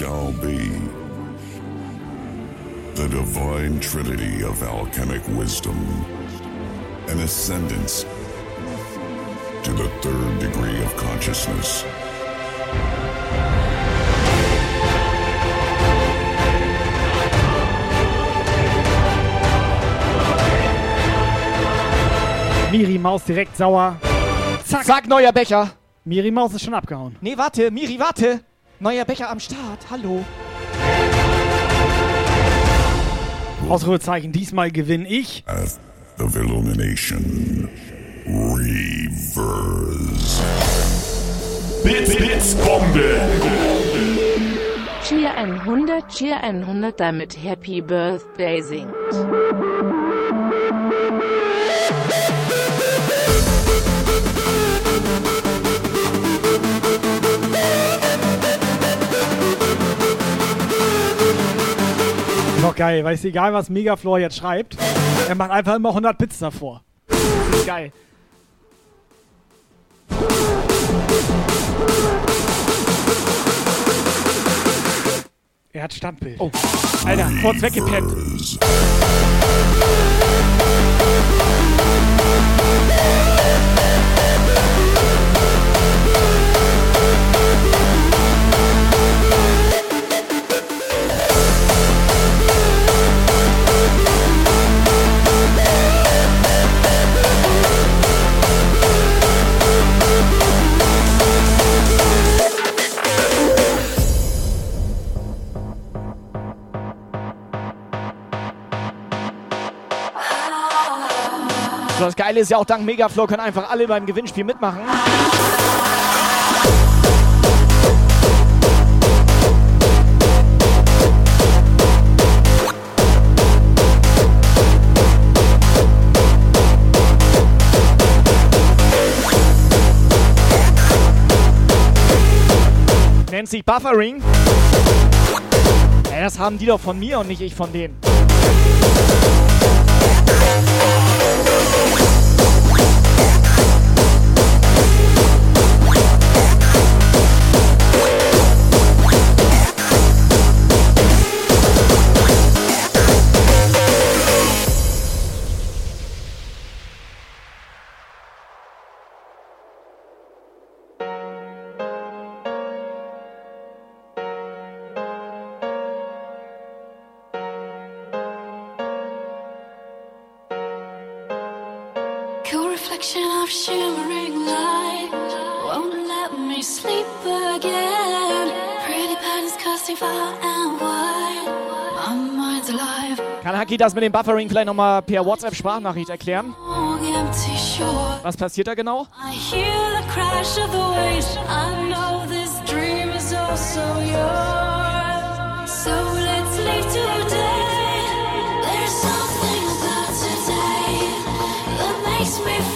Shall be. The divine trinity of alchemic wisdom. An ascendance to the third degree of consciousness. Miri Maus direkt sauer. Zack. Sag neuer Becher. Miri Maus ist schon abgehauen. Nee, warte, Miri, warte. Neuer Becher am Start. Hallo. Ausrufezeichen, diesmal gewinne ich. Path of Illumination. Reverse. Bits, Bits, Bombe. Cheer 100, Cheer 100, damit Happy Birthday singt. Noch geil, weißt du, egal was Megaflor jetzt schreibt, er macht einfach immer 100 Bits davor. Das ist geil. Er hat Standbild. Oh, Alter, kurz weggepennt. So, das Geile ist ja auch, dank Megaflow können einfach alle beim Gewinnspiel mitmachen. Nennt sich Buffering. Ey, das haben die doch von mir und nicht ich von denen. Cool reflection of shimmering light won't let me sleep again. Pretty patterns casting far and wide. My mind's alive. Kann Haki das mit dem Buffering vielleicht nochmal per WhatsApp-Sprachnachricht erklären? Was passiert da genau? I hear the crash of the waves. I know this dream is also yours. So that makes me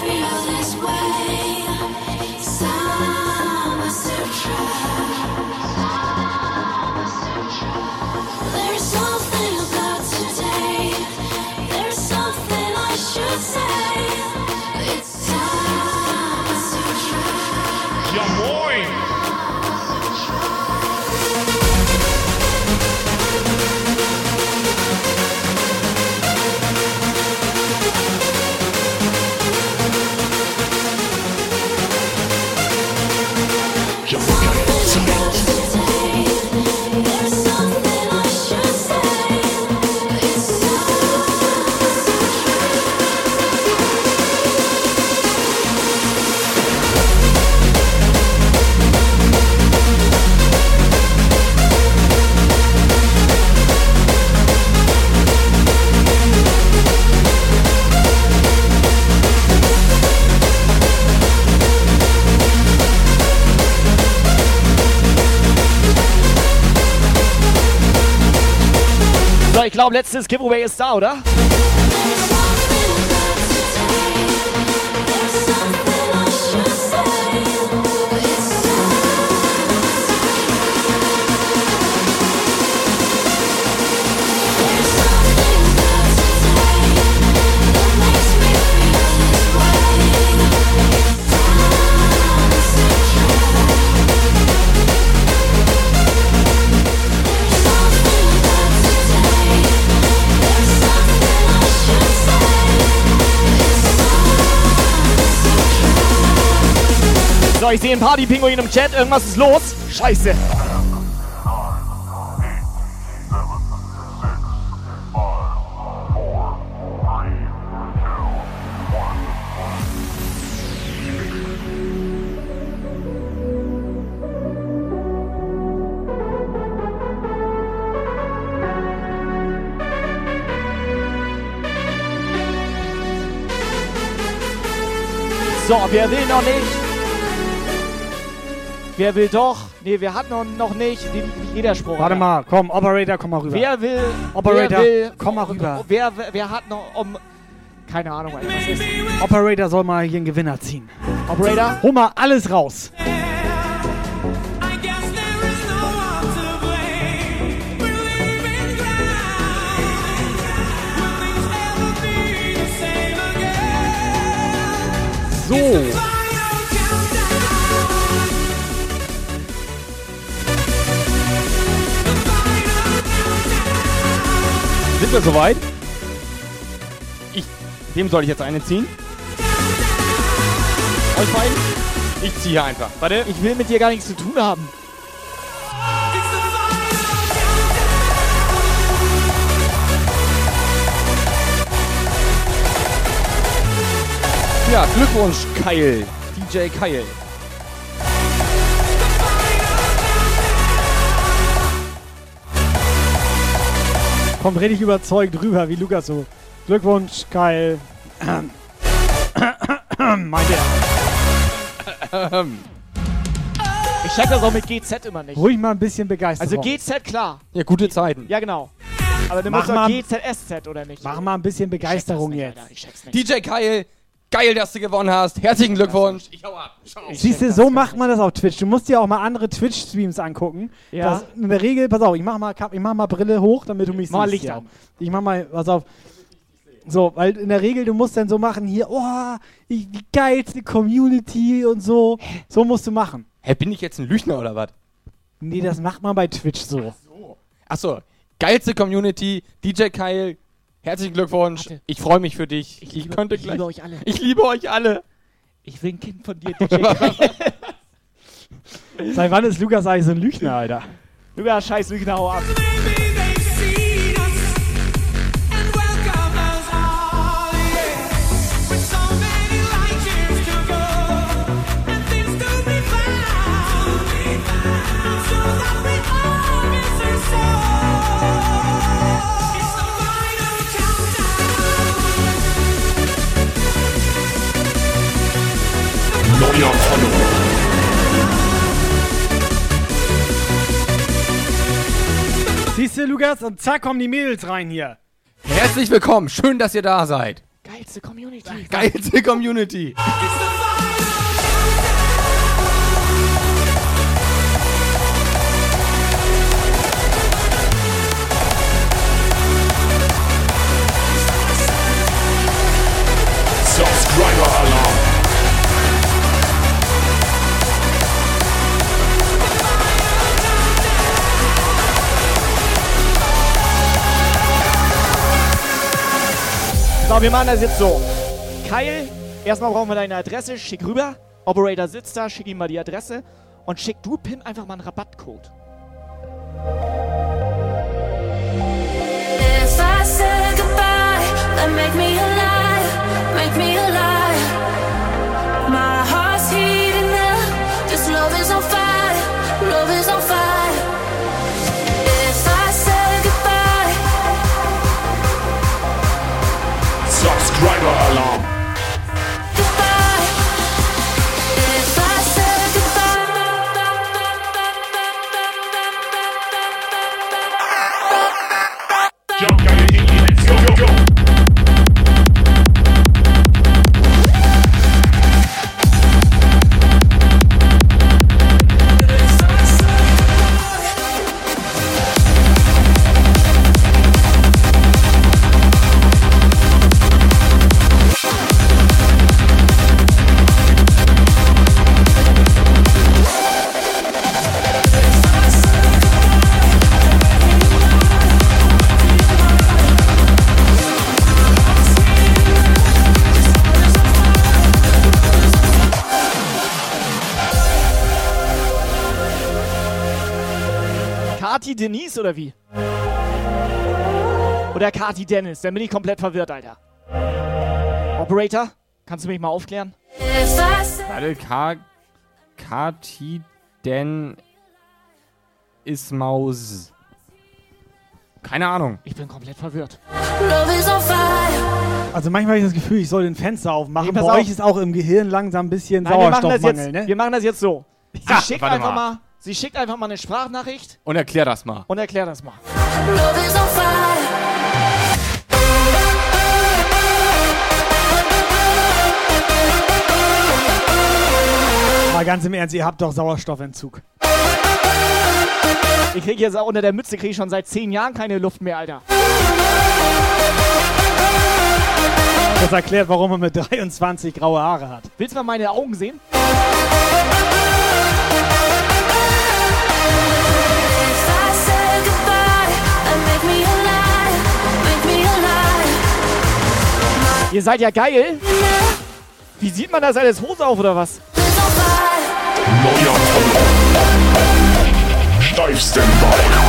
glaube, letztes Giveaway ist da, oder? So, ich sehe einen Party-Pinguin im Chat. Irgendwas ist los. Scheiße. So, wer will noch nicht? Wer will doch? Nee, wir hatten noch, noch nicht. Wie jeder Spruch. Warte mal, komm, Operator, komm mal rüber. Wer will. Operator, wer will, komm mal rüber. Wer, wer hat noch um. Keine Ahnung, Alter, was ist. Operator soll mal hier einen Gewinner ziehen. Operator? Hol mal alles raus. So. Wir soweit? Ich, dem soll ich jetzt eine ziehen? Euch beiden? Ich ziehe einfach. Warte. Ich will mit dir gar nichts zu tun haben. Ja, Glückwunsch, Kyle. DJ Kyle. Kommt richtig überzeugt rüber, wie Lukas so. Glückwunsch, Kyle. <coughs> Meint er. Ich check das auch mit GZ immer nicht. Ruhig mal ein bisschen Begeisterung. Also GZ, klar. Ja, gute Zeiten. Ja, genau. Aber du Mach musst doch mal- GZSZ, oder nicht? Mach mal ein bisschen Begeisterung jetzt. DJ Kyle, geil, dass du gewonnen hast. Herzlichen Glückwunsch. Ich hau ab. Ciao. Siehst du, so macht man das auf Twitch. Du musst dir auch mal andere Twitch-Streams angucken. Ja. Das, in der Regel, pass auf, ich mach mal, ich mach mal Brille hoch, damit du mich mal siehst. Licht ja. an. Ich mach mal, pass auf. So, weil in der Regel, du musst dann so machen, hier, oh, ich, die geilste Community und so. So musst du machen. Hä, bin ich jetzt ein Lügner oder was? Nee, das macht man bei Twitch so. Achso, geilste Community, DJ Kyle, herzlichen Glückwunsch. Ich freue mich für dich. Ich, liebe- könnte ich gleich. liebe euch alle. Ich liebe euch alle. Ich will ein Kind von dir, DJ. Seit wann ist Lukas eigentlich so ein Lügner, Alter? Lukas, scheiß Lügner, hau ab. Lukas, und zack kommen die Mädels rein hier. Herzlich willkommen, schön, dass ihr da seid. Geilste Community. Geilste Community. Subscriber So, wir machen das jetzt so. Kyle, erstmal brauchen wir deine Adresse, schick rüber. Operator sitzt da, schick ihm mal die Adresse. Und schick du Pim einfach mal einen Rabattcode. If I said goodbye, then make me alive, make me alive. My heart's heating up, this love is on fire, Kati Denise oder wie? Oder Kati Dennis? Dann bin ich komplett verwirrt, Alter. Operator, kannst du mich mal aufklären? Warte, K. Kati denn Ismaus. Keine Ahnung. Ich bin komplett verwirrt. love is on fire. Also manchmal habe ich das Gefühl, ich soll den Fenster aufmachen. Nee, Bei auf. euch ist auch im Gehirn langsam ein bisschen Nein, wir machen, das Sauerstoffmangel, jetzt, ne? wir machen das jetzt so. Sie, Ja, schickt warte einfach mal. mal. Sie schickt einfach mal eine Sprachnachricht Und erklär das mal. und erklärt das mal. Love is on fire. Mal ganz im Ernst, ihr habt doch Sauerstoffentzug. Ich kriege jetzt auch unter der Mütze krieg ich schon seit zehn Jahren keine Luft mehr, Alter. Das erklärt, warum er mit 23 graue Haare hat. Willst du mal meine Augen sehen? Ihr seid ja geil. Wie sieht man das alles Hose auf oder was? Neuer. Steif Standby.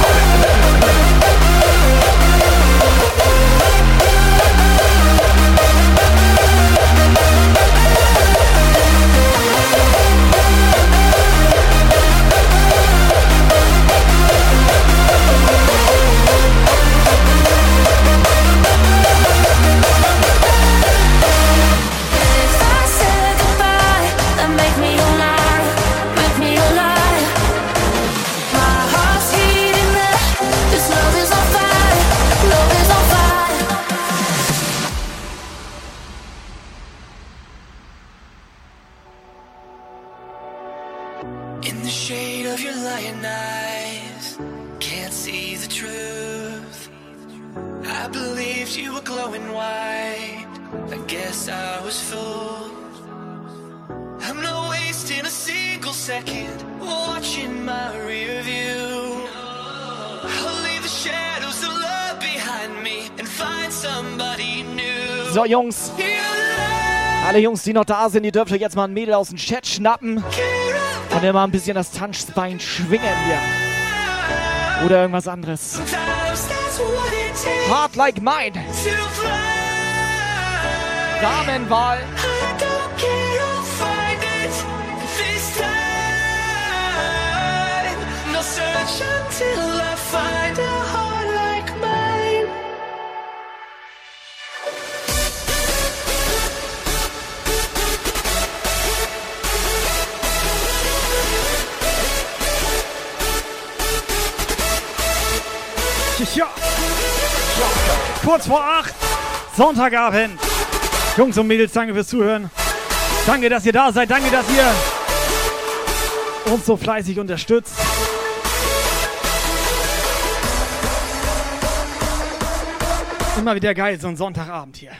Guess I was fooled. I'm not wasting a single second watching my rear view. I'll leave the shadows of love behind me and find somebody new. So, Jungs. Alle Jungs, die noch da sind, ihr dürft euch jetzt mal ein Mädel aus dem Chat schnappen. Und mal ein bisschen das Tanzbein schwingen hier. Oder irgendwas anderes. Heart like mine. Damenwahl. Ja, kurz vor 8. Sonntagabend. Jungs und Mädels, danke fürs Zuhören. Danke, dass ihr da seid. Danke, dass ihr uns so fleißig unterstützt. Immer wieder geil, so ein Sonntagabend hier.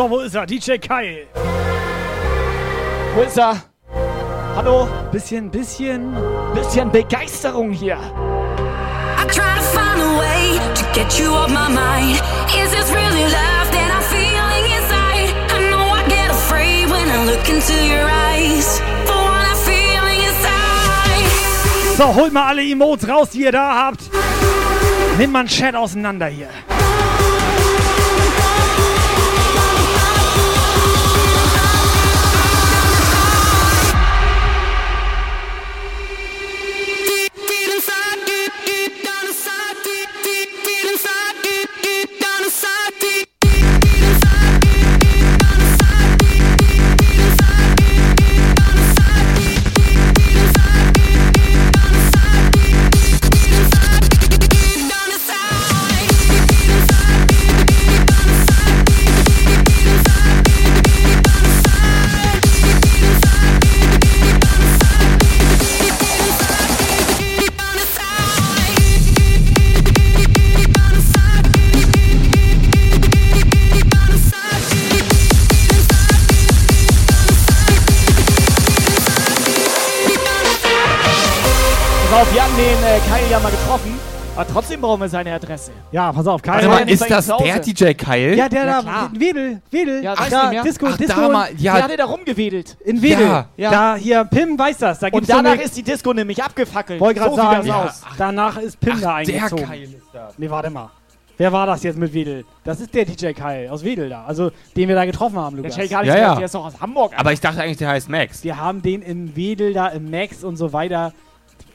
So, wo ist er? DJ Kyle. Wo ist er? Hallo? Bisschen, bisschen. Bisschen Begeisterung hier. I try to find a way to get you off my mind. Is this really love that I'm feeling inside? I know I get afraid when I look into your eyes. So, holt mal alle Emotes raus, die ihr da habt. Nimmt mal einen Chat auseinander hier. Auf, wir haben den äh, Kyle ja mal getroffen. Aber trotzdem brauchen wir seine Adresse. Ja, pass auf, Kyle. Warte mal, ja ist das der DJ Kyle? Ja, der Ja, da, klar. Wedel, Wedel. Ja, Ach, da, mehr. Disco, Ach, Disco. da mal, ja. Der hatte da rumgewedelt. In Wedel. Ja. Ja. Da hier, Pim weiß das. Da Und gibt's so danach eine, ist die Disco nämlich abgefackelt. wollte gerade so sieht sagen, das ja, aus. danach ist Pim da der eingezogen. Kyle ist da. Nee, warte mal. Wer war das jetzt mit Wedel? Das ist der DJ Kyle aus Wedel da. Also, den wir da getroffen haben, Der Lukas. Jay gar nicht Ja, ja. der ist doch aus Hamburg. Aber ich dachte eigentlich, der heißt Max. Wir haben den in Wedel da im Max und so weiter.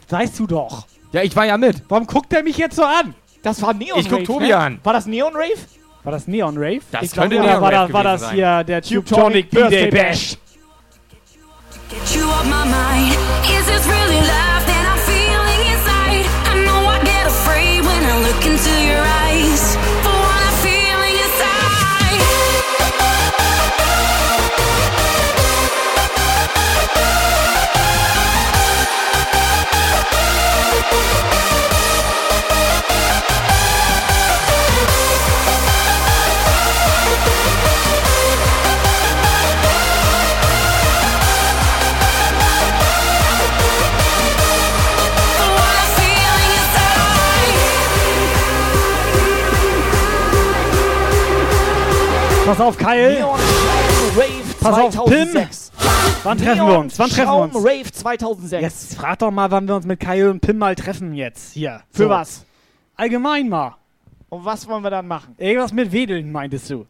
Weißt du doch. Ja, ich war ja mit. Warum guckt er mich jetzt so an? das war Neon Ich guck Tobi ne? an. War das Neon Rave? War das Neon Rave? Das ich könnte glaube, Neon oder war Rave das, war das sein. hier der Tube Tonic B-Day Birthday Bash? Get you off my mind. Is this really love Pass auf, Kyle. Neon Rave Pass auf, 2006. Wann treffen wir uns? Wann treffen wir uns? Rave 2006. Jetzt frag doch mal, wann wir uns mit Kyle und Pim mal treffen jetzt. Hier. Für So. was? Allgemein mal. Und was wollen wir dann machen? Irgendwas mit Wedeln, meintest du?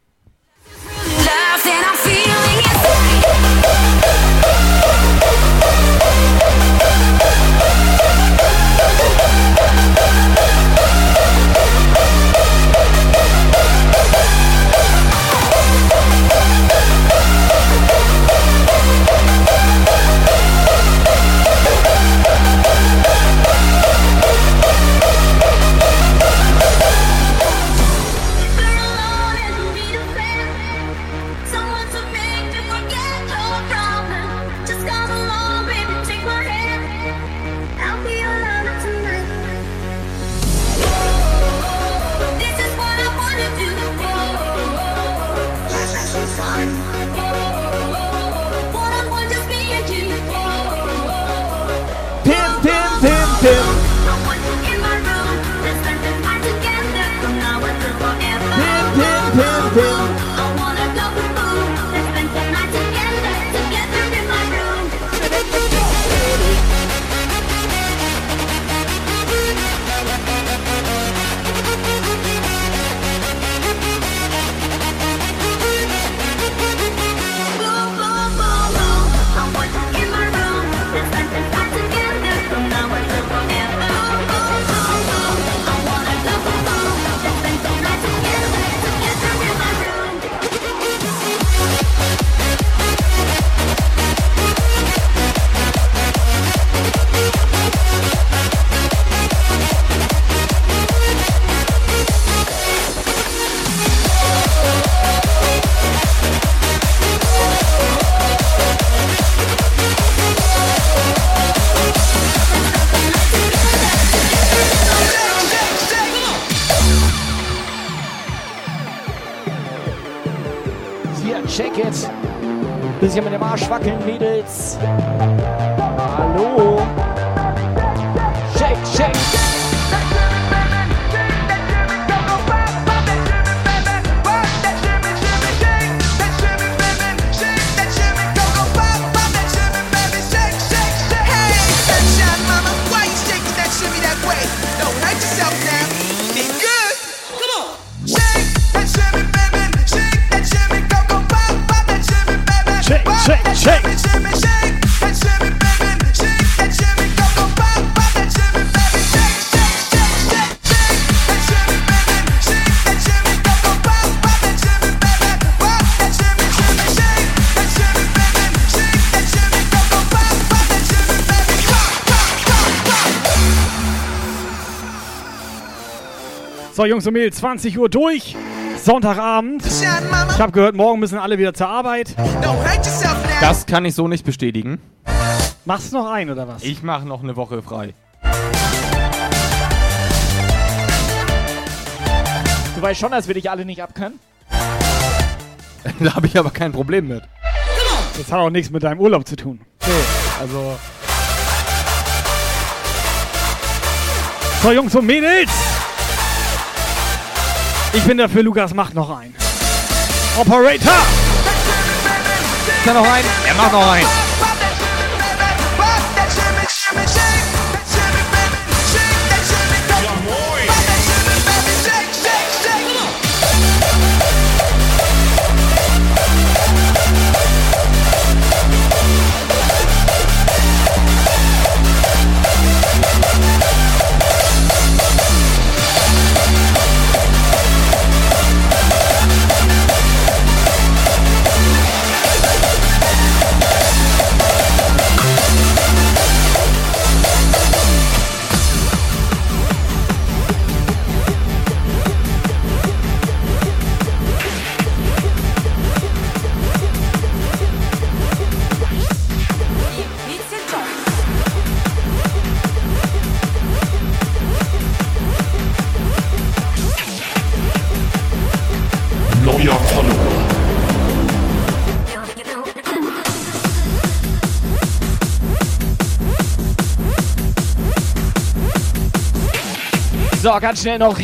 Mit dem So, Jungs und Mädels, 20 Uhr durch. Sonntagabend. Ich habe gehört, morgen müssen alle wieder zur Arbeit. Das kann ich so nicht bestätigen. Machst du noch ein oder was? Ich mache noch eine Woche frei. Du weißt schon, dass wir dich alle nicht abkönnen? <laughs> da habe ich aber kein Problem mit. Das hat auch nichts mit deinem Urlaub zu tun. Nee, also. So, Jungs und Mädels. Ich bin dafür, Lukas macht noch ein. Operator! Ist da noch ein? Er macht noch ein. Ganz schnell noch.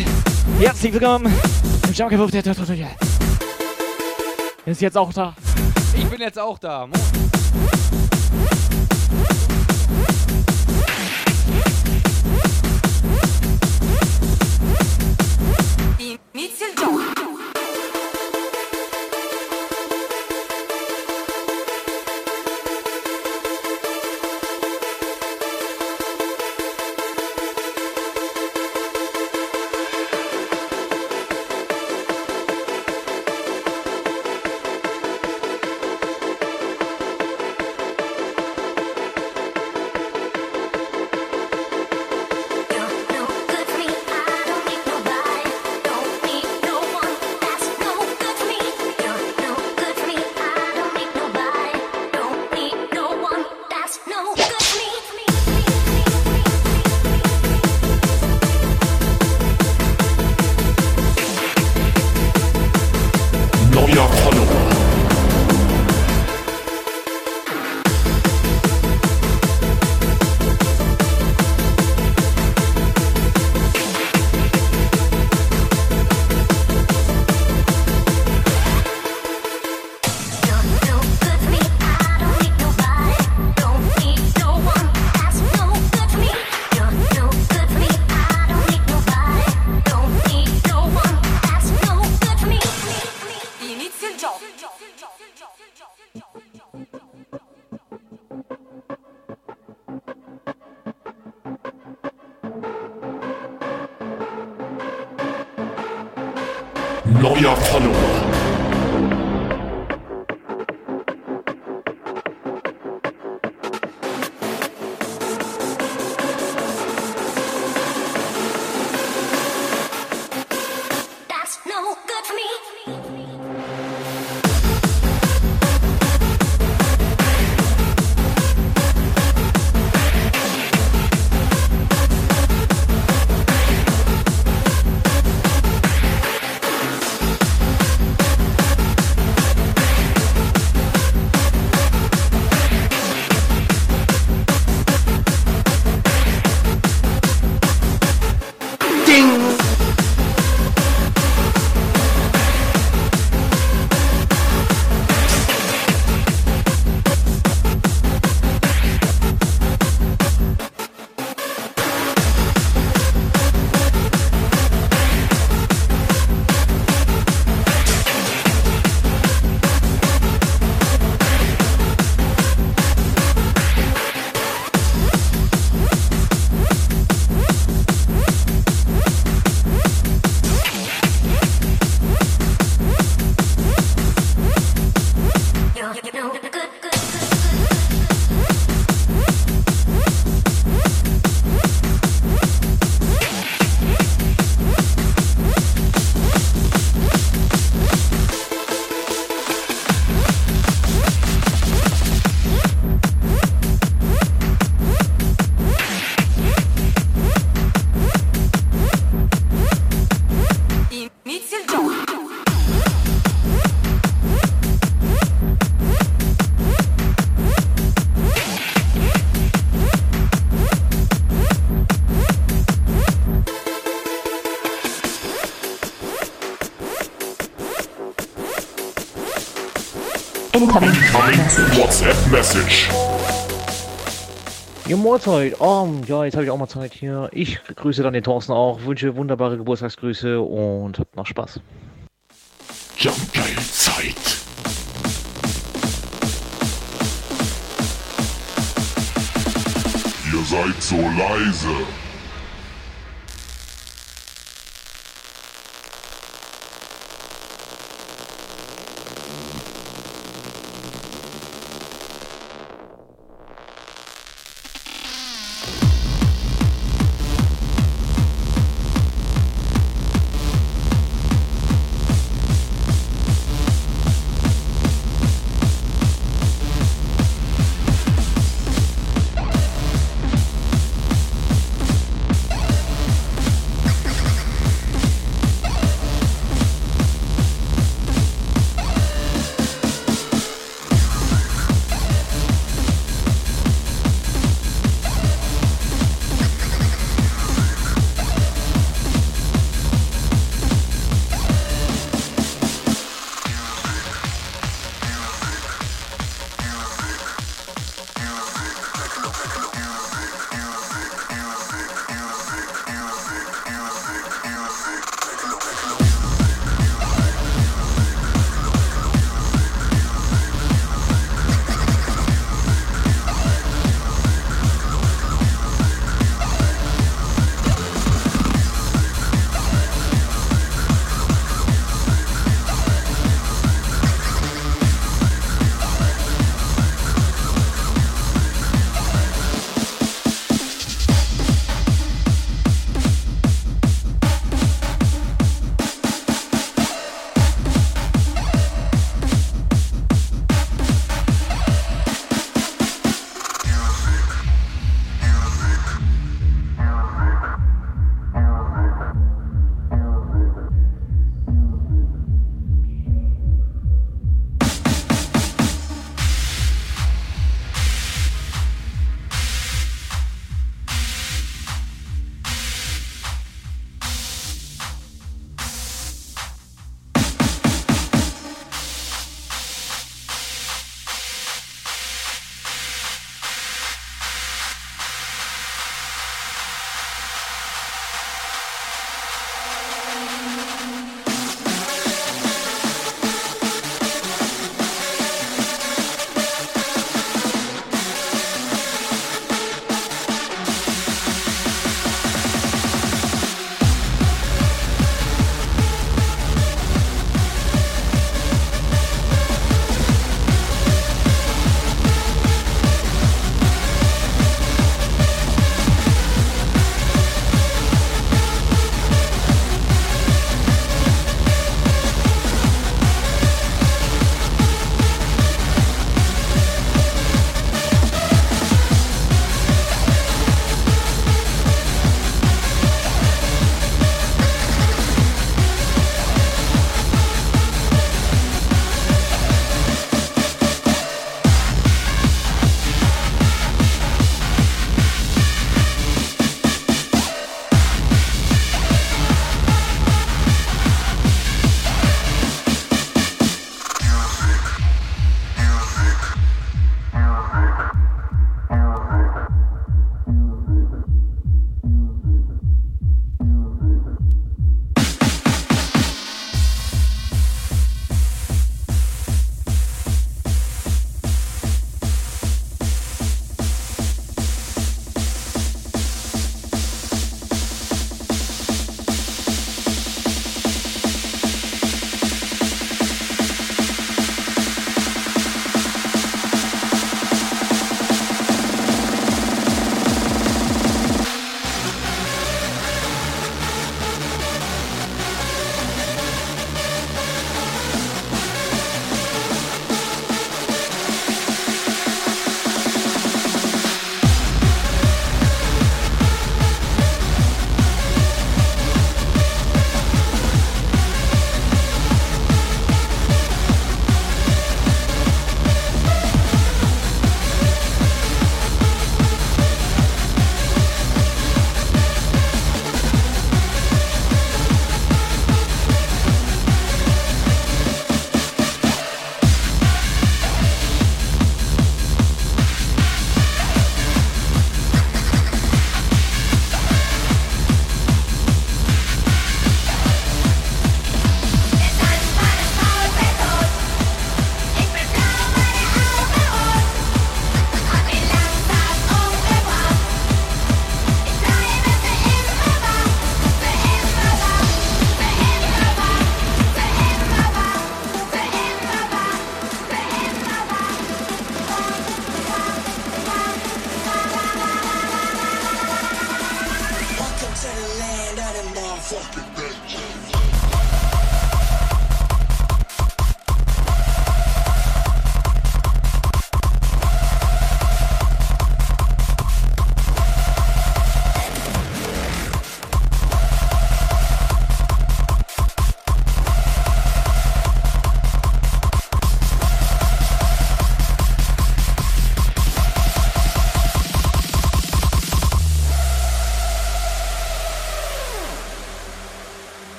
Herzlich willkommen im Jumpkapuff der. Ist jetzt auch da. Ich bin jetzt auch da. Mo- Incoming WhatsApp Message. Ja, Mahlzeit. Um, ja, jetzt habe ich auch mal Zeit hier. Ich grüße dann den Thorsten auch, wünsche wunderbare Geburtstagsgrüße und habt noch Spaß. Geil Zeit. Ihr seid so leise.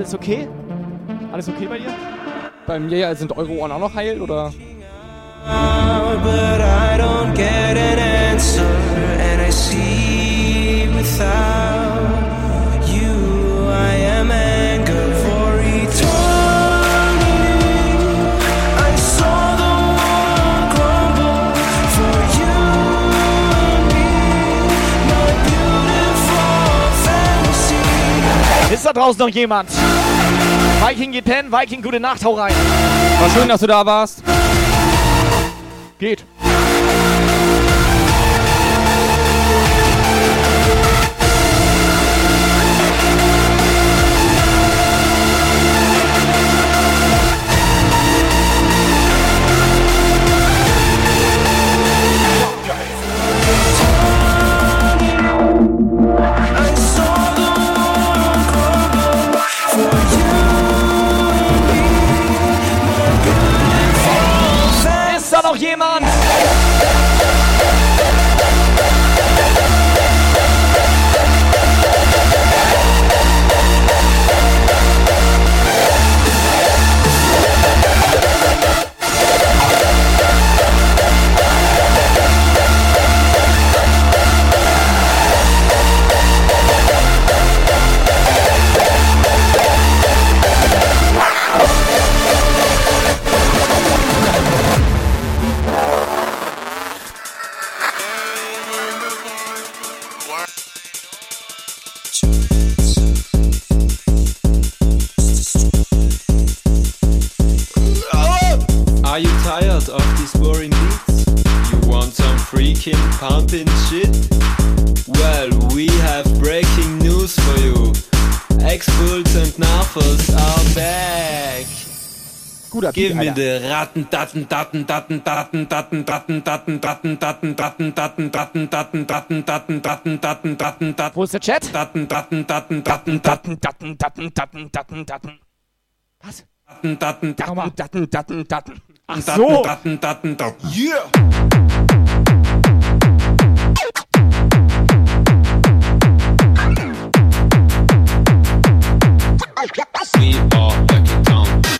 Alles okay? Alles okay bei dir? Bei mir sind Euro-Ohren auch noch heil, oder? but I don't get an answer, and I see without da draußen noch jemand? Viking geht pennen, Viking, gute Nacht, hau rein. War schön, dass du da warst. Geht. Beat, me Alter. the Ratten, Datten, Datten, Datten, Datten, Datten, Datten, Datten, Datten, Datten, Datten, Datten, Datten, Datten, Datten, Datten, Datten, Datten, Datten, Datten. Wo ist der Chat? Datten, Datten, Datten, Datten, Datten, Datten, Datten, Datten, Datten, Datten. Was? Datten, Datten, Datten, Datten, Datten, Datten. Ach Datten, so. Datten, Datten, Datten. Yeah! We are back in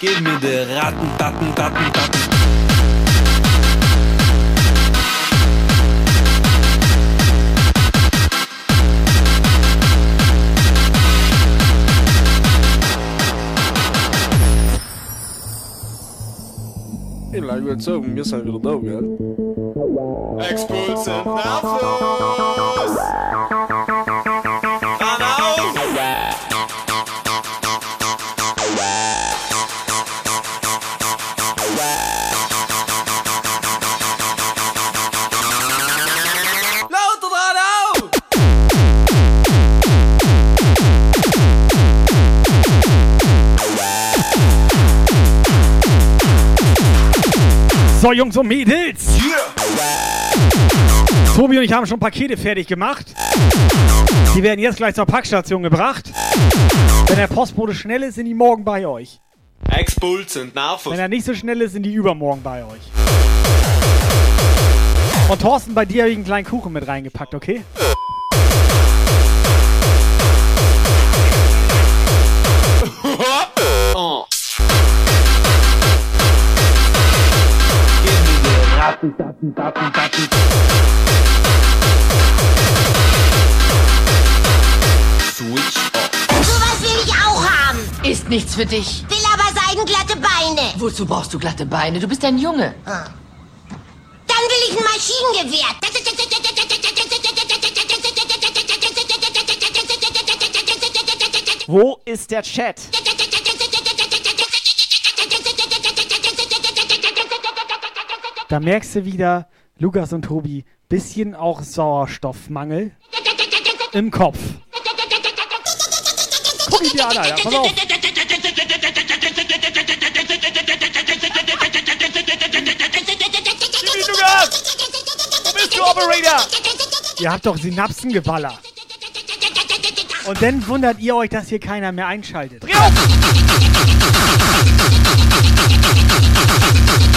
Gib mir die Ratten, Tatten, Tatten, Tatten. Ich lag mir sagen, wir sind wieder da, gell? Expulsive Nachwuchs! So, Jungs und Mädels. Tobi und ich haben schon Pakete fertig gemacht. Die werden jetzt gleich zur Packstation gebracht. Wenn der Postbote schnell ist, sind die morgen bei euch. Expulsant Nachwuchs. Wenn er nicht so schnell ist, sind die übermorgen bei euch. Und Thorsten, bei dir habe ich einen kleinen Kuchen mit reingepackt, okay? Ratten, Tatten, Tatten, Tatten. Switch Sowas will ich auch haben. Ist nichts für dich. Will aber seidenglatte Beine. Wozu brauchst du glatte Beine? Du bist ein Junge. Dann will ich ein Maschinengewehr. Wo ist der Chat? Da merkst du wieder, Lukas und Tobi, bisschen auch Sauerstoffmangel im Kopf. Guck ihn dir an, Alter, pass auf. Wo bist du, Operator? Ihr habt doch Synapsen geballert. Und dann wundert ihr euch, dass hier keiner mehr einschaltet. So,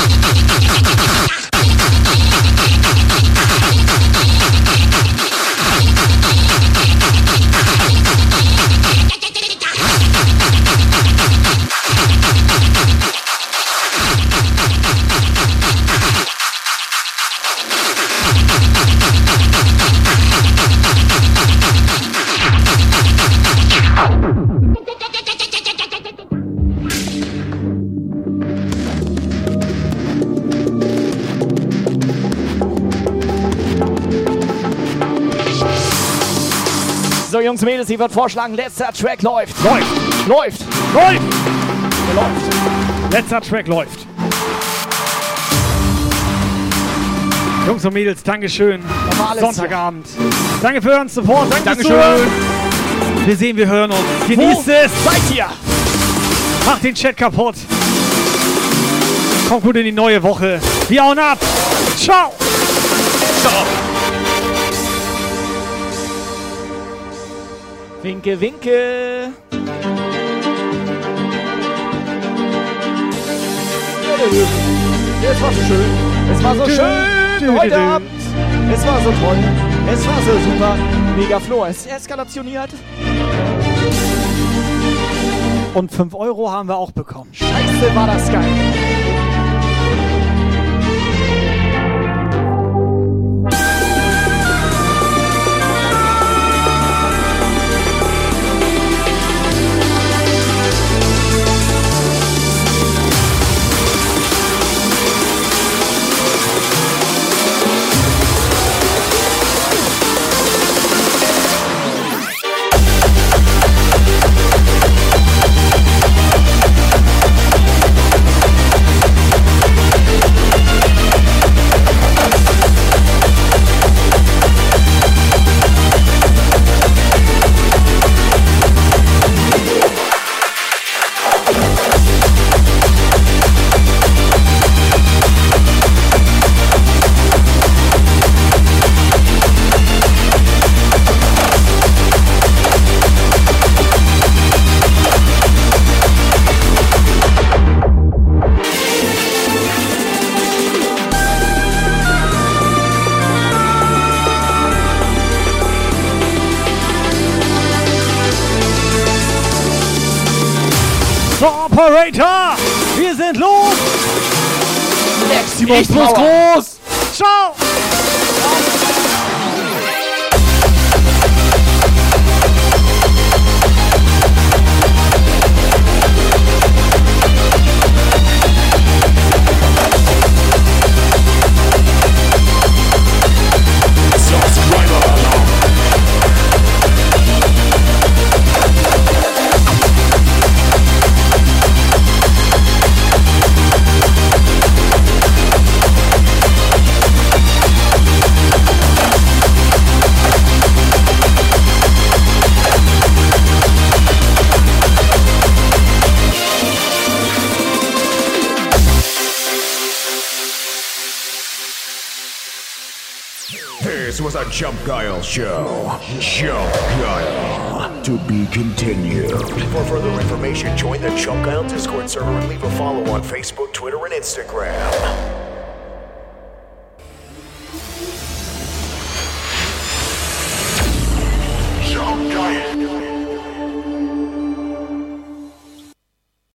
Thank you. Jungs und Mädels, ich würde vorschlagen, letzter Track läuft. Läuft! Läuft! Läuft! Der läuft. Letzter Track läuft. Jungs und Mädels, Dankeschön. Sonntagabend. Danke für euren Support. Danke Dankeschön. Zuhören. Wir sehen, wir hören uns. Genießt Wo es. Seid ihr? Macht den Chat kaputt. Kommt gut in die neue Woche. Wir hauen ab. Ciao. Winke, winke. Es war so schön. Es war so schön heute Abend. Es war so toll. Es war so super. Mega Flo. Es eskalationiert. Und 5 Euro haben wir auch bekommen. Scheiße, war das geil. Echt, was groß!